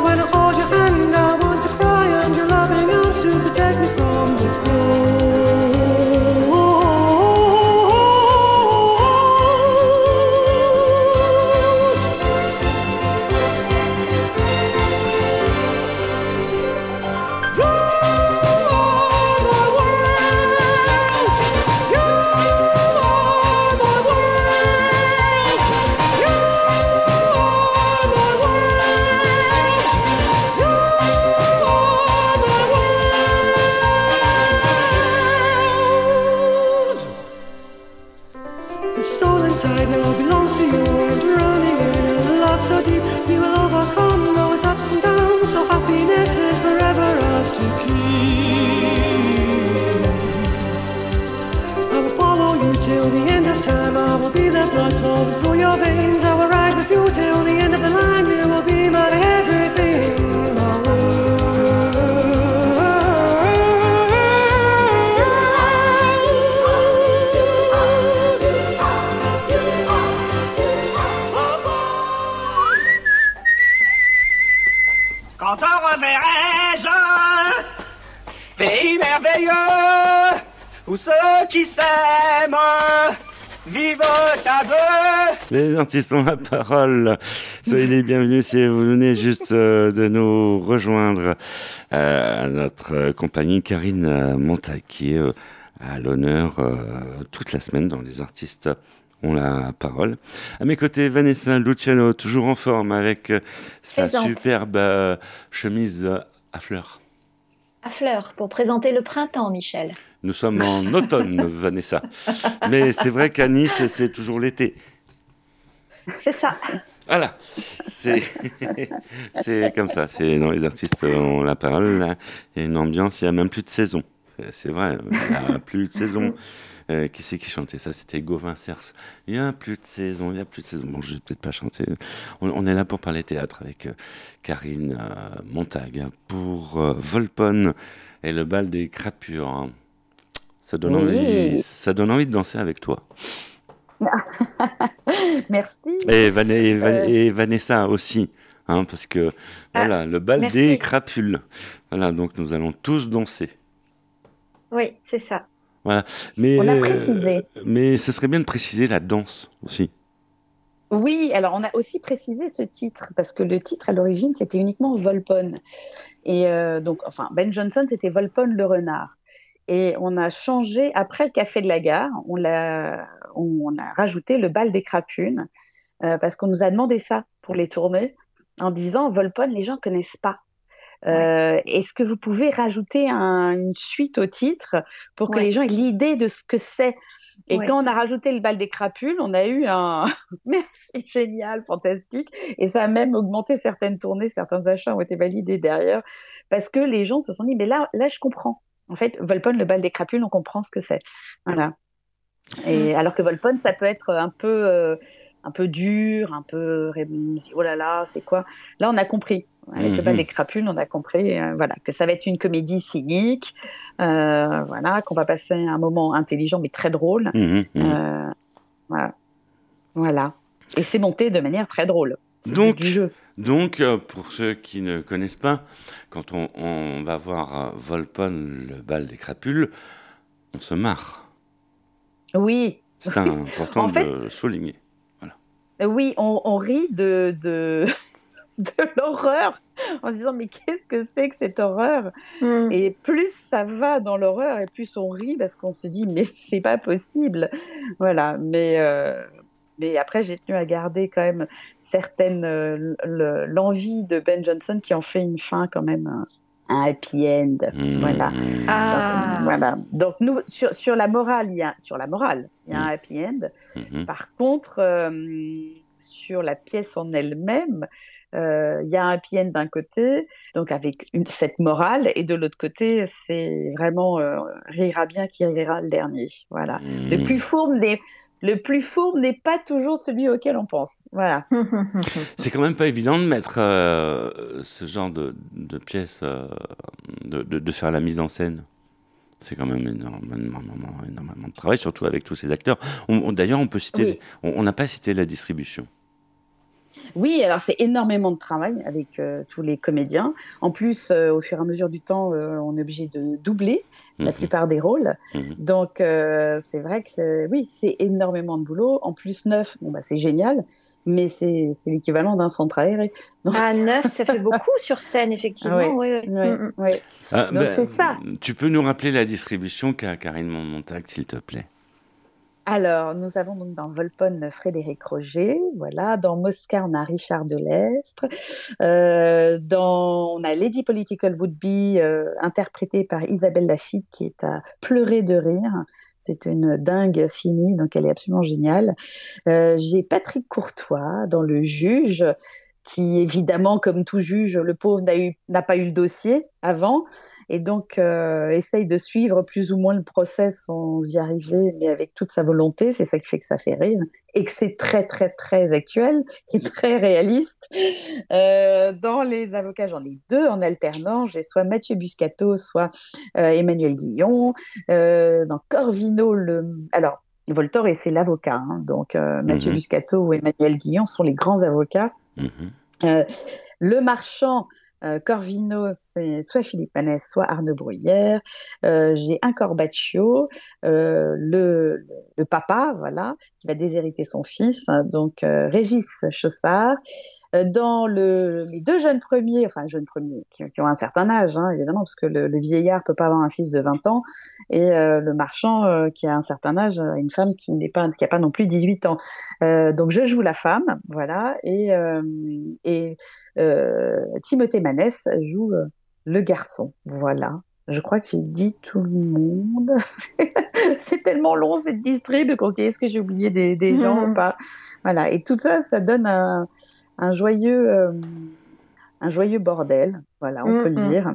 Speaker 1: Les artistes ont la parole. Soyez les bienvenus si vous venez juste euh, de nous rejoindre. Euh, notre compagnie Karine euh, Montag qui est euh, à l'honneur toute la semaine dans Les artistes ont la parole. À mes côtés, Vanessa Luciano, toujours en forme avec sa superbe euh, chemise à fleurs.
Speaker 8: À fleurs, pour présenter le printemps, Michel.
Speaker 1: Nous sommes en automne, Vanessa. Mais c'est vrai qu'à Nice, c'est toujours l'été.
Speaker 8: C'est ça.
Speaker 1: Voilà, c'est c'est comme ça. C'est dans les artistes ont la parole. Il y a une ambiance. Il y a même plus de saison. C'est vrai, il n'y a plus de saison. Euh, qui c'est qui chantait ça? C'était Gauvin Cers. Il n'y a plus de saison, il n'y a plus de saison. Bon, je vais peut-être pas chanter. On, on est là pour parler théâtre avec euh, Karine euh, Montag hein, pour Volpone et le bal des crapures. hein. Ça donne,
Speaker 2: Oui.
Speaker 1: envie, ça donne envie de danser avec toi.
Speaker 2: Merci.
Speaker 1: Et, Van- et Van-
Speaker 2: Euh,
Speaker 1: et Vanessa aussi, hein, parce que voilà, le bal
Speaker 8: merci.
Speaker 1: des crapules. Voilà, donc nous allons tous danser.
Speaker 8: Oui, c'est ça.
Speaker 1: Voilà. Mais,
Speaker 2: On a
Speaker 1: euh,
Speaker 2: précisé.
Speaker 1: mais ce serait bien de préciser la danse aussi.
Speaker 2: Oui, alors on a aussi précisé ce titre parce que le titre à l'origine c'était uniquement Volpone et euh, donc enfin Ben Johnson c'était Volpone le renard et on a changé après le Café de la Gare on a rajouté le bal des crapules euh, parce qu'on nous a demandé ça pour les tournées en disant Volpone les gens connaissent pas. Euh, Est-ce que vous pouvez rajouter un- une suite au titre pour que
Speaker 8: Ouais.
Speaker 2: les gens aient l'idée de ce que c'est? Et
Speaker 8: Ouais.
Speaker 2: quand on a rajouté le bal des crapules, on a eu un merci génial, fantastique, et ça a même augmenté certaines tournées, certains achats ont été validés derrière, parce que les gens se sont dit mais là, là je comprends. En fait, Volpone, le bal des crapules, on comprend ce que c'est. Voilà. Et alors que Volpone, ça peut être un peu, euh, un peu dur, un peu oh là là, c'est quoi? Là, on a compris. Avec le bal
Speaker 16: Mhm.
Speaker 2: des crapules, on a compris, euh, voilà, que ça va être une comédie cynique, euh, voilà, qu'on va passer un moment intelligent mais très drôle.
Speaker 1: Mhm, mhm.
Speaker 2: Euh, voilà. voilà. Et c'est monté de manière très drôle.
Speaker 1: Donc, donc euh, pour ceux qui ne connaissent pas, quand on, on va voir euh, Volpone, le bal des crapules, on se marre.
Speaker 2: Oui.
Speaker 1: C'est important
Speaker 2: En fait-
Speaker 1: de le souligner.
Speaker 2: Euh, Oui, on, on rit de, de, de l'horreur en se disant mais qu'est-ce que c'est que cette horreur? Et plus ça va dans l'horreur et plus on rit parce qu'on se dit mais c'est pas possible. Voilà, mais euh, mais après j'ai tenu à garder quand même certaines euh, le- l'envie de Ben Johnson qui en fait une fin quand même un, un happy end. Voilà.
Speaker 8: Ah.
Speaker 2: Donc, voilà. Donc nous sur, sur la morale, il y a sur la morale, il y a un happy end.
Speaker 1: Mhm.
Speaker 2: Par contre, euh, sur la pièce en elle-même, euh, il y a un happy end d'un côté, donc avec une, cette morale, et de l'autre côté, c'est vraiment euh, rira bien qui rira le dernier. Voilà. Le plus fourbe n'est le plus fourbe n'est pas toujours celui auquel on pense. Voilà.
Speaker 1: C'est quand même pas évident de mettre euh, ce genre de, de pièce, euh, de, de- de faire la mise en scène. C'est quand même énormément, énormément, énormément de travail, surtout avec tous ces acteurs. On- on- D'ailleurs, on peut citer,
Speaker 2: Oui.
Speaker 1: on on n'a pas cité la distribution.
Speaker 2: Oui, alors c'est énormément de travail avec euh, tous les comédiens. En plus, euh, au fur et à mesure du temps, euh, on est obligé de doubler la
Speaker 1: Mhm.
Speaker 2: plupart des rôles.
Speaker 1: Mhm.
Speaker 2: Donc, euh, c'est vrai que c'est- oui, c'est énormément de boulot. En plus, neuf, bon, bah, c'est génial, mais c'est l'équivalent d'un centre aéré. Donc...
Speaker 8: Ah, neuf, ça fait beaucoup sur scène, effectivement. Oui, oui. Mm, mm.
Speaker 1: Ah,
Speaker 2: Donc,
Speaker 1: ben,
Speaker 2: c'est ça.
Speaker 1: Tu peux nous rappeler la distribution qu'a Karine Montag, s'il te plaît?
Speaker 2: Alors, nous avons donc dans Volpone Frédéric Roger, voilà. Dans Mosca, on a Richard Delestre. Euh, dans, on a Lady Political Would Be, euh, interprétée par Isabelle Lafitte, qui est à pleurer de rire. C'est une dingue finie, donc elle est absolument géniale. Euh, J'ai Patrick Courtois dans Le Juge. Qui évidemment, comme tout juge, le pauvre n'a pas eu le dossier avant, et donc euh, essaye de suivre plus ou moins le procès sans y arriver, mais avec toute sa volonté. C'est ça qui fait que ça fait rire, et que c'est très très très actuel et très réaliste. Euh, dans les avocats, j'en ai deux en alternant. J'ai soit Mathieu Buscato, soit euh, Emmanuel Guillon. Dans Corvino, le... alors Voltor, et c'est l'avocat, hein, donc Mathieu
Speaker 1: Mhm.
Speaker 2: Buscato ou Emmanuel Guillon sont les grands avocats. Euh, le marchand euh, Corvino, c'est soit Philippe Manès, soit Arnaud Bruyère. Euh, J'ai un Corbaccio, le, papa, voilà, qui va déshériter son fils, hein, donc Régis Chaussard. Euh, Dans le, les deux jeunes premiers, enfin jeunes premiers, qui, qui ont un certain âge, hein, évidemment, parce que le, le vieillard peut pas avoir un fils de 20 ans, et euh, le marchand euh, qui a un certain âge, a une femme qui n'est pas, qui a pas non plus 18 ans. Euh, donc je joue la femme, voilà, et, euh, et euh, Timothée Manès joue euh, le garçon, voilà. Je crois qu'il dit tout le monde. c'est tellement long cette distrib qu'on se dit est-ce que j'ai oublié des, des gens ou pas? Voilà, et tout ça, ça donne un, un joyeux, euh, un joyeux bordel, voilà, on peut le
Speaker 8: Mhm.
Speaker 2: dire.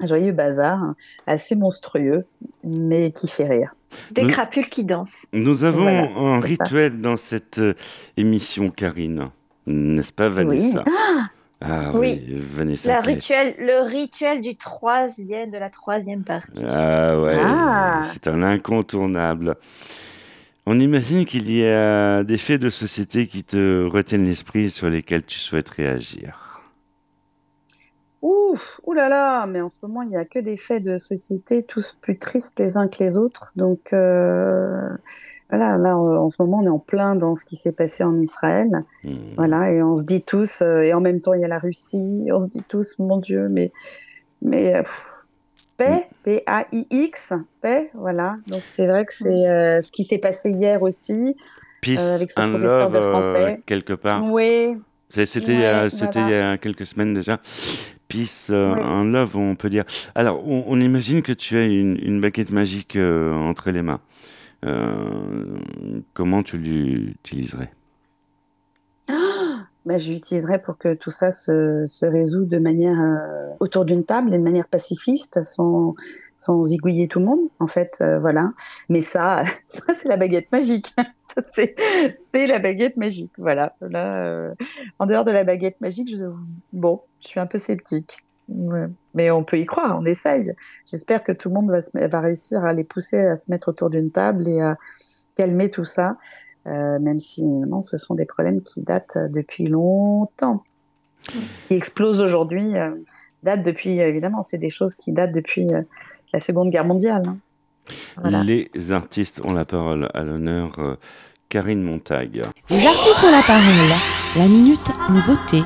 Speaker 2: Un joyeux bazar, assez monstrueux, mais qui fait rire.
Speaker 8: Des
Speaker 1: Nous-
Speaker 8: crapules qui dansent.
Speaker 1: Nous avons
Speaker 2: Voilà,
Speaker 1: un
Speaker 2: ça.
Speaker 1: rituel dans cette euh, émission, Karine. N'est-ce pas, Vanessa?
Speaker 8: Ah
Speaker 1: Ah
Speaker 8: Oui.
Speaker 1: oui, Vanessa.
Speaker 8: Le rituel, le rituel du troisième, de la troisième partie.
Speaker 1: Ah ouais,
Speaker 8: Ah.
Speaker 1: c'est un incontournable. On imagine qu'il y a des faits de société qui te retiennent l'esprit et sur lesquels tu souhaites réagir.
Speaker 2: Ouf, oulala, mais en ce moment, il n'y a que des faits de société, tous plus tristes les uns que les autres. Donc, euh, voilà, là, en ce moment, on est en plein dans ce qui s'est passé en Israël.
Speaker 1: Hmm.
Speaker 2: Voilà, et on se dit tous, euh, et en même temps, il y a la Russie, on se dit tous, mon Dieu, mais, mais, euh, pff, paix, P-A-I-X, paix, voilà. Donc, c'est vrai que c'est euh, ce qui s'est passé hier aussi.
Speaker 1: Peace
Speaker 2: euh, avec ce
Speaker 1: and
Speaker 2: professeur
Speaker 1: love,
Speaker 2: de
Speaker 1: euh,
Speaker 2: français.
Speaker 1: quelque part.
Speaker 2: Oui,
Speaker 1: C'était
Speaker 2: Ouais,
Speaker 1: euh, il y a quelques semaines déjà. Peace euh,
Speaker 2: Ouais.
Speaker 1: and love, on peut dire. Alors, on, on imagine que tu as une, une baguette magique euh, entre les mains. Euh, comment tu l'utiliserais?
Speaker 2: Bah, je l'utiliserai pour que tout ça se, se résout de manière euh, autour d'une table et de manière pacifiste, sans, sans zigouiller tout le monde, en fait, euh, voilà. Mais ça, ça c'est la baguette magique. C'est, la baguette magique, voilà. Là, euh, en dehors de la baguette magique, je, bon, je suis un peu sceptique. Mais on peut y croire, on essaye. J'espère que tout le monde va, se, va réussir à les pousser à se mettre autour d'une table et à calmer tout ça. Euh, même si évidemment ce sont des problèmes qui datent depuis longtemps. Ce qui explose aujourd'hui euh, date depuis, évidemment, c'est des choses qui datent depuis euh, la Seconde Guerre mondiale. hein. Voilà.
Speaker 1: Les artistes ont la parole à l'honneur. euh, Karine Montague.
Speaker 3: Les artistes ont la parole. La minute nouveauté.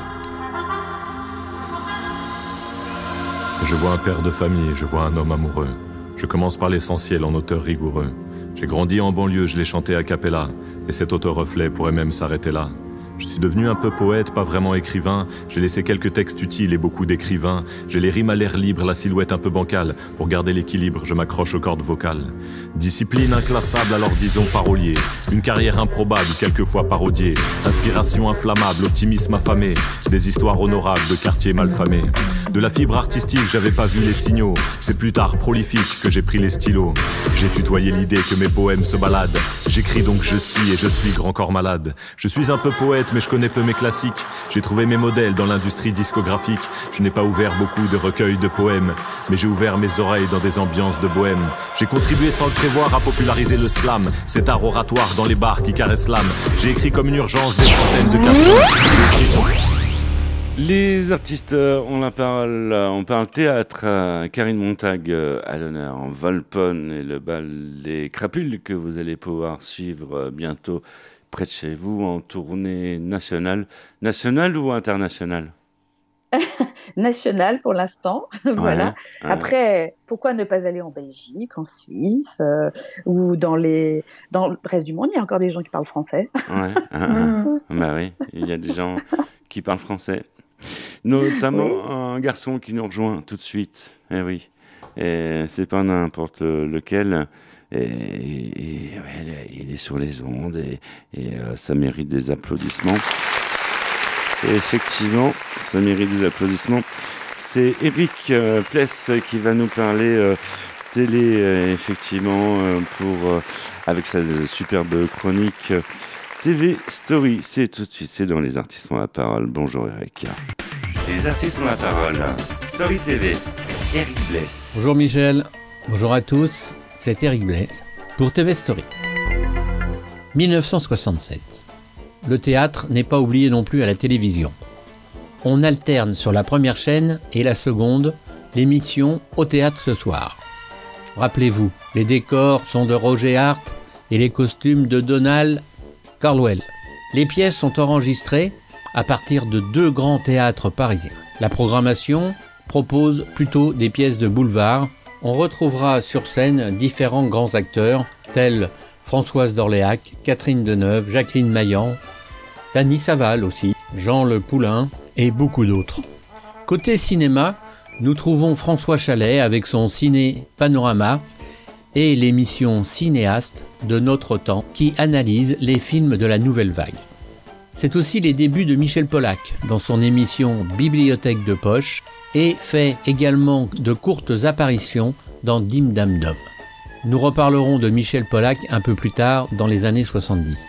Speaker 16: Je vois un père de famille, je vois un homme amoureux. Je commence par l'essentiel en auteur rigoureux. J'ai grandi en banlieue, je l'ai chanté a cappella, et cet autoreflet pourrait même s'arrêter là. Je suis devenu un peu poète, pas vraiment écrivain. J'ai laissé quelques textes utiles et beaucoup d'écrivains. J'ai les rimes à l'air libre, la silhouette un peu bancale. Pour garder l'équilibre, je m'accroche aux cordes vocales. Discipline inclassable, alors disons parolier. Une carrière improbable, quelquefois parodiée. Inspiration inflammable, optimisme affamé. Des histoires honorables de quartiers malfamés. De la fibre artistique, j'avais pas vu les signaux. C'est plus tard, prolifique, que j'ai pris les stylos. J'ai tutoyé l'idée que mes poèmes se baladent. J'écris donc je suis et je suis grand corps malade. Je suis un peu poète, mais je connais peu mes classiques. J'ai trouvé mes modèles dans l'industrie discographique. Je n'ai pas ouvert beaucoup de recueils de poèmes, mais j'ai ouvert mes oreilles dans des ambiances de bohème. J'ai contribué sans le prévoir à populariser le slam, cet art oratoire dans les bars qui caresse l'âme. J'ai écrit comme une urgence des centaines de capsules.
Speaker 1: Les artistes euh, ont la parole, euh, on parle théâtre, euh, Karine Montague euh, à l'honneur, en et le bal des crapules que vous allez pouvoir suivre bientôt près de chez vous en tournée nationale. Nationale ou internationale
Speaker 2: National pour l'instant, voilà.
Speaker 1: ouais.
Speaker 2: Après, pourquoi ne pas aller en Belgique, en Suisse euh, ou dans les dans le reste du monde Il y a encore des gens qui parlent français.
Speaker 1: Ouais, ah, ah. bah oui, il y a des gens qui parlent français. Notamment un garçon qui nous rejoint tout de suite. Eh oui, et c'est pas n'importe lequel. Et, et- et ouais, il est sur les ondes et, et, euh, ça mérite des applaudissements. Et effectivement, ça mérite des applaudissements. C'est Eric euh, Pless qui va nous parler euh, télé, euh, effectivement, euh, pour, euh, avec sa superbe chronique TV Story. C'est tout de suite, c'est dans Les Artistes ont la parole. Bonjour Eric. Les Artistes ont la parole. Story TV. Eric Bless.
Speaker 17: Bonjour Michel, bonjour à tous, c'est Eric Blaise pour TV Story. 1967. Le théâtre n'est pas oublié non plus à la télévision. On alterne sur la première chaîne et la seconde l'émission Au théâtre ce soir. Rappelez-vous, les décors sont de Roger Hart et les costumes de Donald Carlwell. Les pièces sont enregistrées à partir de deux grands théâtres parisiens. La programmation propose plutôt des pièces de boulevard. On retrouvera sur scène différents grands acteurs tels Françoise d'Orléac, Catherine Deneuve, Jacqueline Maillan, Dany Saval aussi, Jean Le Poulain et beaucoup d'autres. Côté cinéma, nous trouvons François Chalet avec son ciné Panorama et l'émission Cinéaste de notre temps qui analyse les films de la nouvelle vague. C'est aussi les débuts de Michel Pollack dans son émission Bibliothèque de poche et fait également de courtes apparitions dans Dim Dam Dom. Nous reparlerons de Michel Pollack un peu plus tard dans les années 70.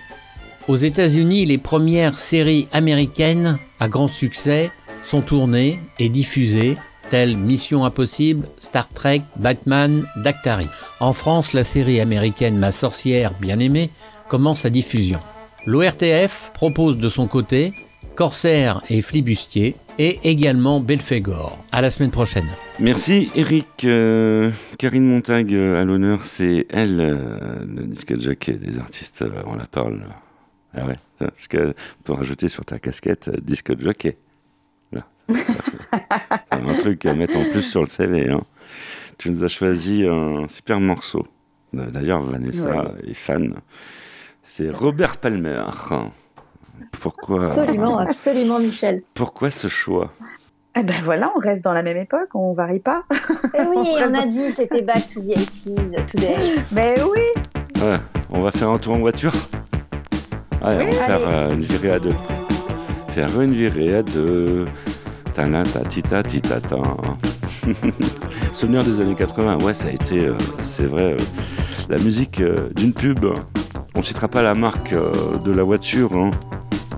Speaker 17: Aux États-Unis, les premières séries américaines à grand succès sont tournées et diffusées, telles Mission Impossible, Star Trek, Batman, Dactari. En France, la série américaine Ma sorcière bien-aimée commence sa diffusion. L'ORTF propose de son côté Corsair et Flibustier et également Belphégor. À la semaine prochaine.
Speaker 1: Merci Eric. Euh, Karine Montague euh, à l'honneur, c'est elle, euh, le disque jockey des artistes, euh, on la parle. Ah ouais, ça, parce que on peut rajouter sur ta casquette euh, disque jockey. Là, ça, c'est c'est un truc à mettre en plus sur le CV. Hein. Tu nous as choisi un super morceau. D'ailleurs, Vanessa
Speaker 2: Ouais.
Speaker 1: est fan. C'est Robert Palmer. Pourquoi
Speaker 8: Absolument, absolument, Michel.
Speaker 1: Pourquoi ce choix
Speaker 2: Eh ben voilà, on reste dans la même époque, on varie pas.
Speaker 8: Eh oui, on a dit c'était back to the 80s today.
Speaker 2: Mais oui.
Speaker 1: Ouais, on va faire un tour en voiture? Ouais, on va faire
Speaker 8: allez.
Speaker 1: euh, une virée à deux. Faire une virée à deux. Tana, ta, tita, tita, ta. Souvenir des années 80, ouais, ça a été, euh, c'est vrai, euh, la musique euh, d'une pub. On citera pas la marque euh, de la voiture. hein.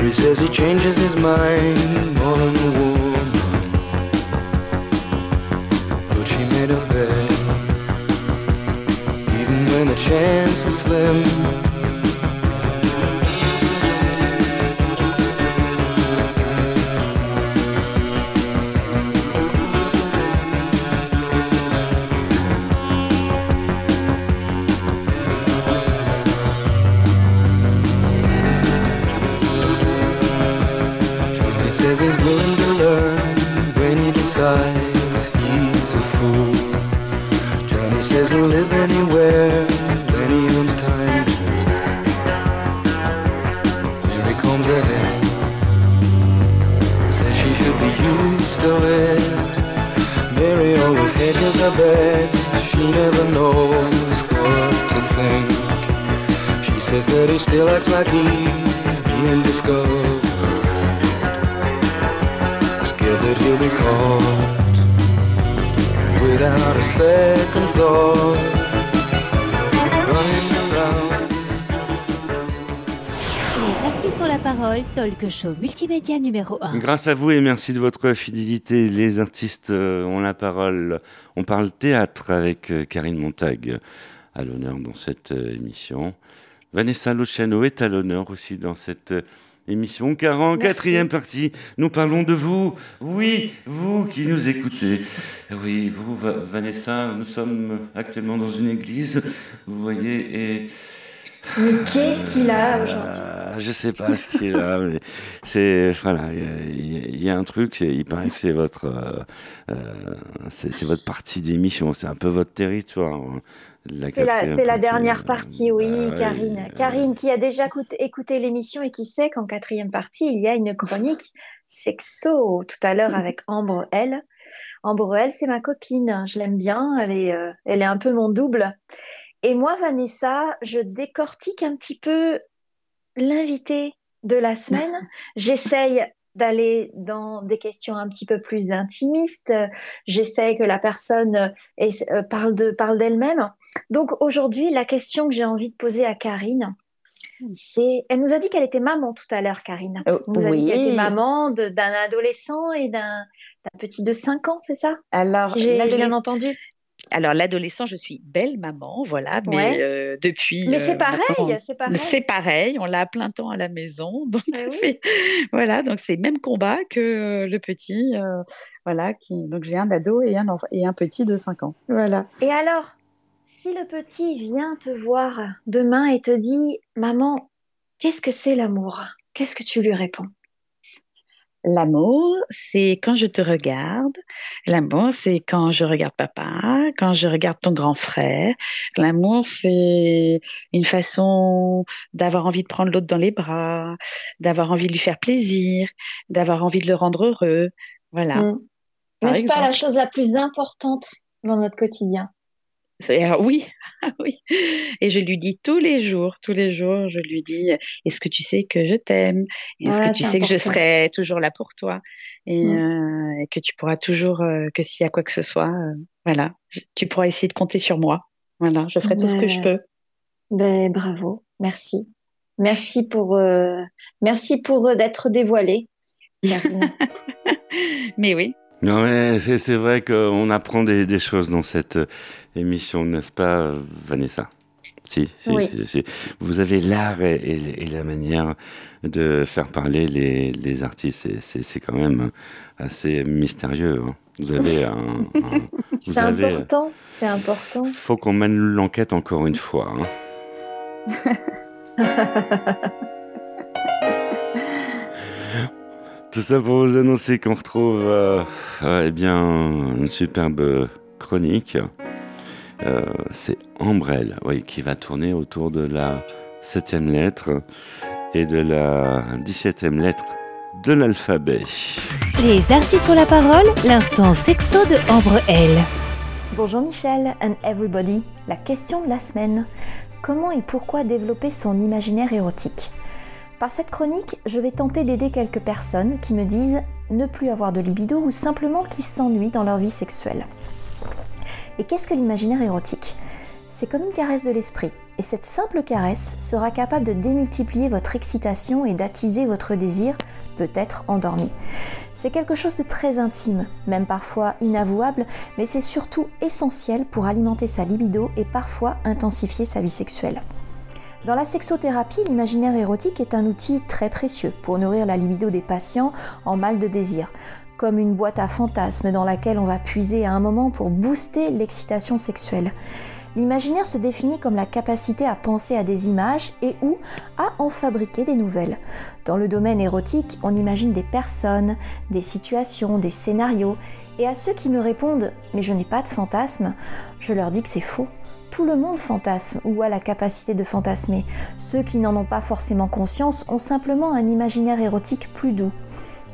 Speaker 18: Mary says he changes his mind more than a woman. But she made a bet Even when the chance was slim
Speaker 12: show multimédia numéro 1.
Speaker 1: Grâce à vous et merci de votre fidélité, les artistes euh, ont la parole. On parle théâtre avec euh, Karine Montague à l'honneur dans cette euh, émission. Vanessa Luciano est à l'honneur aussi dans cette émission, car en quatrième partie, nous parlons de vous. Oui, vous qui nous écoutez. Oui, vous, Va- Vanessa, nous sommes actuellement dans une église, vous voyez, et
Speaker 8: Mais qu'est-ce qu'il a aujourd'hui?
Speaker 1: euh, je sais pas ce qu'il a, mais c'est voilà, il y, a- il y a un truc, il paraît que c'est votre, euh, euh, c'est votre partie d'émission, c'est un peu votre territoire. hein,
Speaker 19: C'est la, dernière partie, oui,
Speaker 1: Bah ouais,
Speaker 19: Karine. Karine, qui a déjà écout- écouté l'émission et qui sait qu'en quatrième partie, il y a une chronique sexo tout à l'heure avec Ambre L. Ambre L, c'est ma copine. Je l'aime bien. Elle est, euh, elle est un peu mon double. Et moi, Vanessa, je décortique un petit peu l'invité de la semaine. J'essaye d'aller dans des questions un petit peu plus intimistes. J'essaye que la personne euh, parle de parle d'elle-même. Donc aujourd'hui, la question que j'ai envie de poser à Karine, c'est, elle nous a dit qu'elle était maman tout à l'heure, Karine. Elle nous a dit qu'elle
Speaker 8: oui.
Speaker 19: était maman d'un adolescent et d'un d'un petit de 5 ans, c'est ça?
Speaker 2: Alors,
Speaker 19: Si j'ai bien entendu.
Speaker 2: Alors, l'adolescent, je suis belle maman, voilà, mais
Speaker 19: Ouais.
Speaker 2: euh, depuis.
Speaker 19: Mais c'est
Speaker 2: euh,
Speaker 19: pareil, c'est pareil.
Speaker 2: C'est pareil, on l'a à plein temps à la maison, donc ça
Speaker 19: oui.
Speaker 2: fait- voilà, donc c'est le même combat que euh, le petit, euh, voilà, qui, donc j'ai un ado et un enfant, et un petit de 5 ans, voilà.
Speaker 19: Et alors, si le petit vient te voir demain et te dit, maman, qu'est-ce que c'est l'amour? Qu'est-ce que tu lui réponds?
Speaker 2: L'amour, c'est quand je te regarde. L'amour, c'est quand je regarde papa, quand je regarde ton grand frère. L'amour, c'est une façon d'avoir envie de prendre l'autre dans les bras, d'avoir envie de lui faire plaisir, d'avoir envie de le rendre heureux. Voilà.
Speaker 19: Mm. N'est-ce pas la chose la plus importante dans notre quotidien
Speaker 2: oui, ah oui. Et je lui dis tous les jours, tous les jours, je lui dis, est-ce que tu sais que je t'aime? Est-ce que tu sais que je serai toujours là pour toi? Et,
Speaker 19: Mm.
Speaker 2: euh, et que tu pourras toujours, euh, que s'il y a quoi que ce soit, euh, voilà, tu pourras essayer de compter sur moi. Voilà, je ferai tout ce que je peux.
Speaker 19: Ben, bravo, merci. Merci pour, merci pour d'être dévoilée.
Speaker 2: Mais oui.
Speaker 1: Non, mais c'est vrai qu'on apprend des, des choses dans cette euh, émission, n'est-ce pas, euh, Vanessa? Si, si,
Speaker 19: Oui.
Speaker 1: si. Vous avez l'art et, et- et la manière de faire parler les, les artistes. C'est quand même assez mystérieux. hein. Vous avez un.
Speaker 19: C'est
Speaker 1: avez-
Speaker 19: important, c'est important.
Speaker 1: Faut qu'on mène l'enquête encore une fois. hein. Tout ça pour vous annoncer qu'on retrouve euh, euh, eh bien, une superbe chronique. Euh, c'est Ambrelle oui, qui va tourner autour de la septième lettre et de la dix-septième lettre de l'alphabet.
Speaker 12: Les artistes ont la parole, l'instant sexo de Ambre L.
Speaker 19: Bonjour Michel and everybody. La question de la semaine. Comment et pourquoi développer son imaginaire érotique? Par cette chronique, je vais tenter d'aider quelques personnes qui me disent ne plus avoir de libido ou simplement qui s'ennuient dans leur vie sexuelle. Et qu'est-ce que l'imaginaire érotique? C'est comme une caresse de l'esprit. Et cette simple caresse sera capable de démultiplier votre excitation et d'attiser votre désir, peut-être endormi. C'est quelque chose de très intime, même parfois inavouable, mais c'est surtout essentiel pour alimenter sa libido et parfois intensifier sa vie sexuelle. Dans la sexothérapie, l'imaginaire érotique est un outil très précieux pour nourrir la libido des patients en mal de désir, comme une boîte à fantasmes dans laquelle on va puiser à un moment pour booster l'excitation sexuelle. L'imaginaire se définit comme la capacité à penser à des images et ou à en fabriquer des nouvelles. Dans le domaine érotique, on imagine des personnes, des situations, des scénarios, et à ceux qui me répondent Mais je n'ai pas de fantasme, je leur dis que c'est faux. Tout le monde fantasme ou a la capacité de fantasmer. Ceux qui n'en ont pas forcément conscience ont simplement un imaginaire érotique plus doux.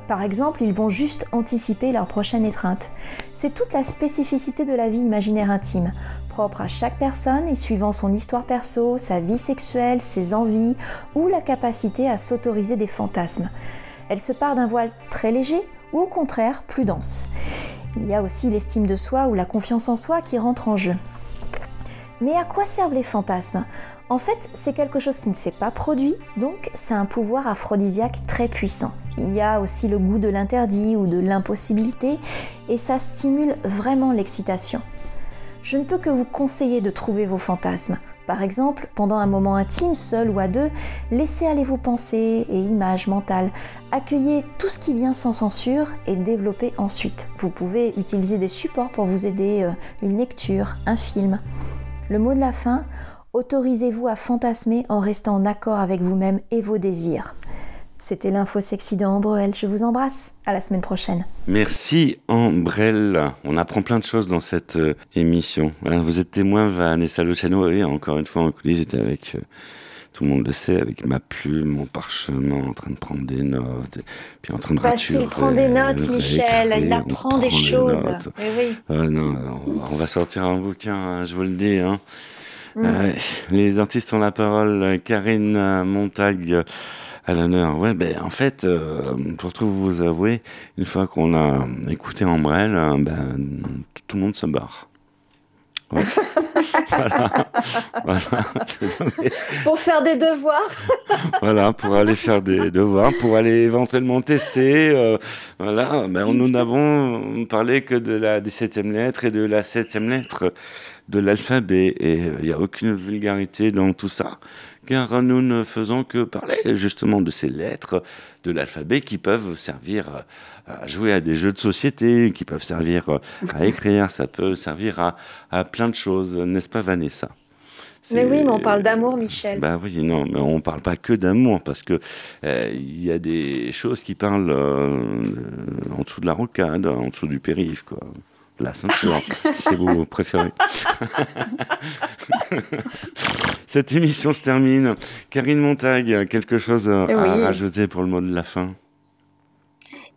Speaker 19: Par exemple, ils vont juste anticiper leur prochaine étreinte. C'est toute la spécificité de la vie imaginaire intime, propre à chaque personne et suivant son histoire perso, sa vie sexuelle, ses envies ou la capacité à s'autoriser des fantasmes. Elle se part d'un voile très léger ou au contraire plus dense. Il y a aussi l'estime de soi ou la confiance en soi qui rentre en jeu. Mais à quoi servent les fantasmes? En fait, c'est quelque chose qui ne s'est pas produit, donc c'est un pouvoir aphrodisiaque très puissant. Il y a aussi le goût de l'interdit ou de l'impossibilité, et ça stimule vraiment l'excitation. Je ne peux que vous conseiller de trouver vos fantasmes. Par exemple, pendant un moment intime, seul ou à deux, laissez aller vos pensées et images mentales. Accueillez tout ce qui vient sans censure et développez ensuite. Vous pouvez utiliser des supports pour vous aider, euh, une lecture, un film. Le mot de la fin, Autorisez-vous à fantasmer en restant en accord avec vous-même et vos désirs. C'était l'info sexy de Ambre Elle. Je vous embrasse. À la semaine prochaine.
Speaker 1: Merci Ambrelle. On apprend plein de choses dans cette euh, émission. Vous êtes témoin, Vanessa Luciano. Encore une fois en coulisses, j'étais avec, euh, tout le monde le sait, avec ma plume, mon parchemin, en train de prendre des notes, et puis en train de
Speaker 8: Parce qu'il prend des notes, Michel. Il apprend des choses.
Speaker 1: notes.
Speaker 8: Oui.
Speaker 1: Ah non, on va- on va sortir un bouquin, hein, je vous le dis. Hein.
Speaker 8: Mm.
Speaker 1: Euh, les artistes ont la parole. euh, Karine euh, Montag euh, à l'honneur. Ouais, ben en fait, euh, pour tout vous avouer, une fois qu'on a écouté Ambrelle, euh, ben tout le monde se barre. Ouais. voilà. voilà.
Speaker 8: Pour faire des devoirs.
Speaker 1: Voilà, pour aller faire des devoirs, pour aller éventuellement tester. euh, voilà, ben, nous n'avons parlé que de la 17e lettre et de la 7e lettre de l'alphabet. Et euh, il n'y a aucune vulgarité dans tout ça, car nous ne faisons que parler justement de ces lettres de l'alphabet qui peuvent servir à jouer à des jeux de société, qui peuvent servir à écrire, ça peut servir à, à plein de choses, n'est-ce pas Vanessa?
Speaker 8: Mais oui, mais on parle d'amour, Michel.
Speaker 1: bah oui, non, mais on parle pas que d'amour parce que euh, il y a des choses qui parlent euh, en dessous de la rocade, en dessous du périph, quoi. La ceinture, si vous préférez. Cette émission se termine. Karine Montag, quelque chose à, à
Speaker 2: oui.
Speaker 1: rajouter pour le mot de la fin?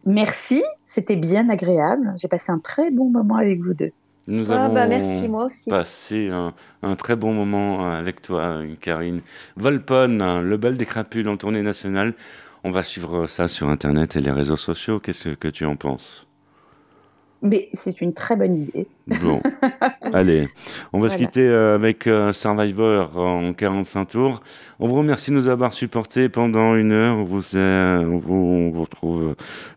Speaker 2: Merci, c'était bien agréable. J'ai passé un très bon moment avec vous deux.
Speaker 1: Nous
Speaker 8: Ah
Speaker 1: avons
Speaker 8: bah merci, moi aussi.
Speaker 1: passé un, un très bon moment euh, avec toi, Karine. Volpone, hein, le bal des crapules en tournée nationale. On va suivre ça sur Internet et les réseaux sociaux. Qu'est-ce que tu en penses?
Speaker 2: Mais c'est une très bonne idée.
Speaker 1: Bon, allez, on va se quitter euh, avec euh, Survivor en 45 tours. On vous remercie de nous avoir supportés pendant une heure. On vous, on vous, retrouve euh,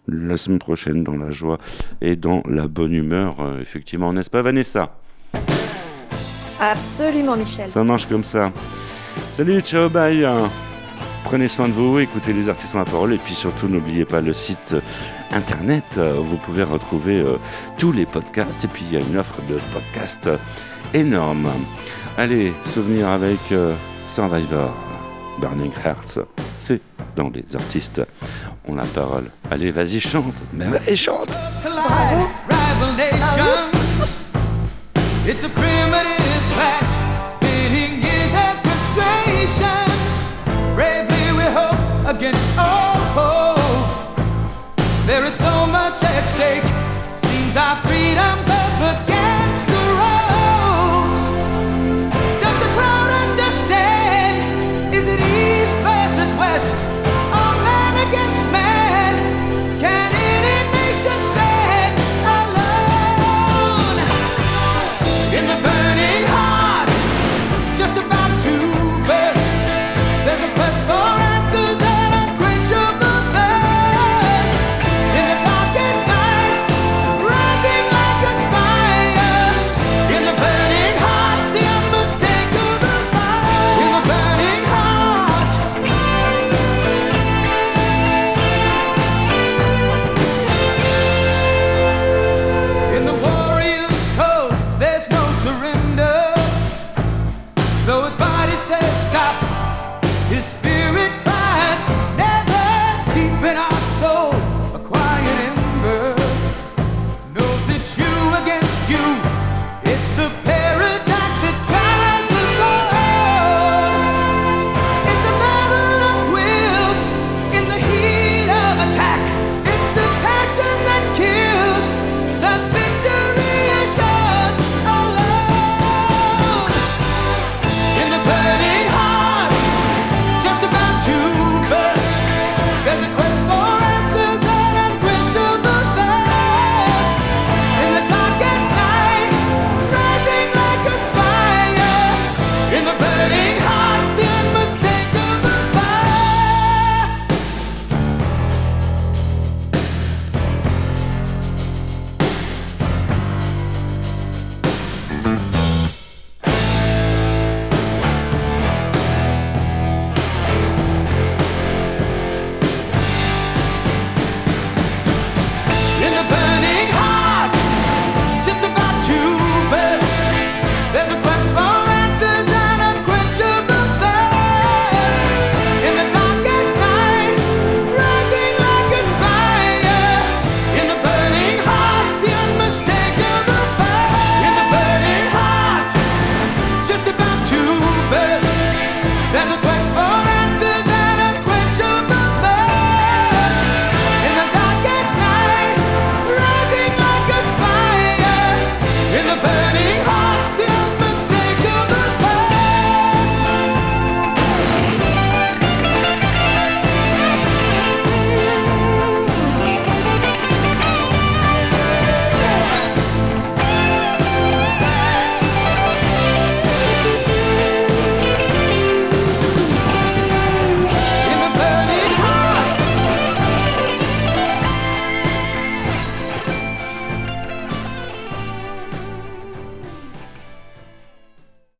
Speaker 1: la semaine prochaine dans la joie et dans la bonne humeur, effectivement, n'est-ce pas Vanessa?
Speaker 8: Absolument, Michel.
Speaker 1: Ça marche comme ça. Salut, ciao, bye. Prenez soin de vous, écoutez les artistes à la parole et puis surtout n'oubliez pas le site internet euh, vous pouvez retrouver euh, tous les podcasts et puis il y a une offre de podcasts euh, énorme. Allez, souvenir avec Survivor, Burning Hearts, c'est dans les artistes ont la parole. Allez, vas-y, chante, mais chante.
Speaker 4: It's a primitive. Bravely we hope against all. There is so much at stake. Seems our freedom's up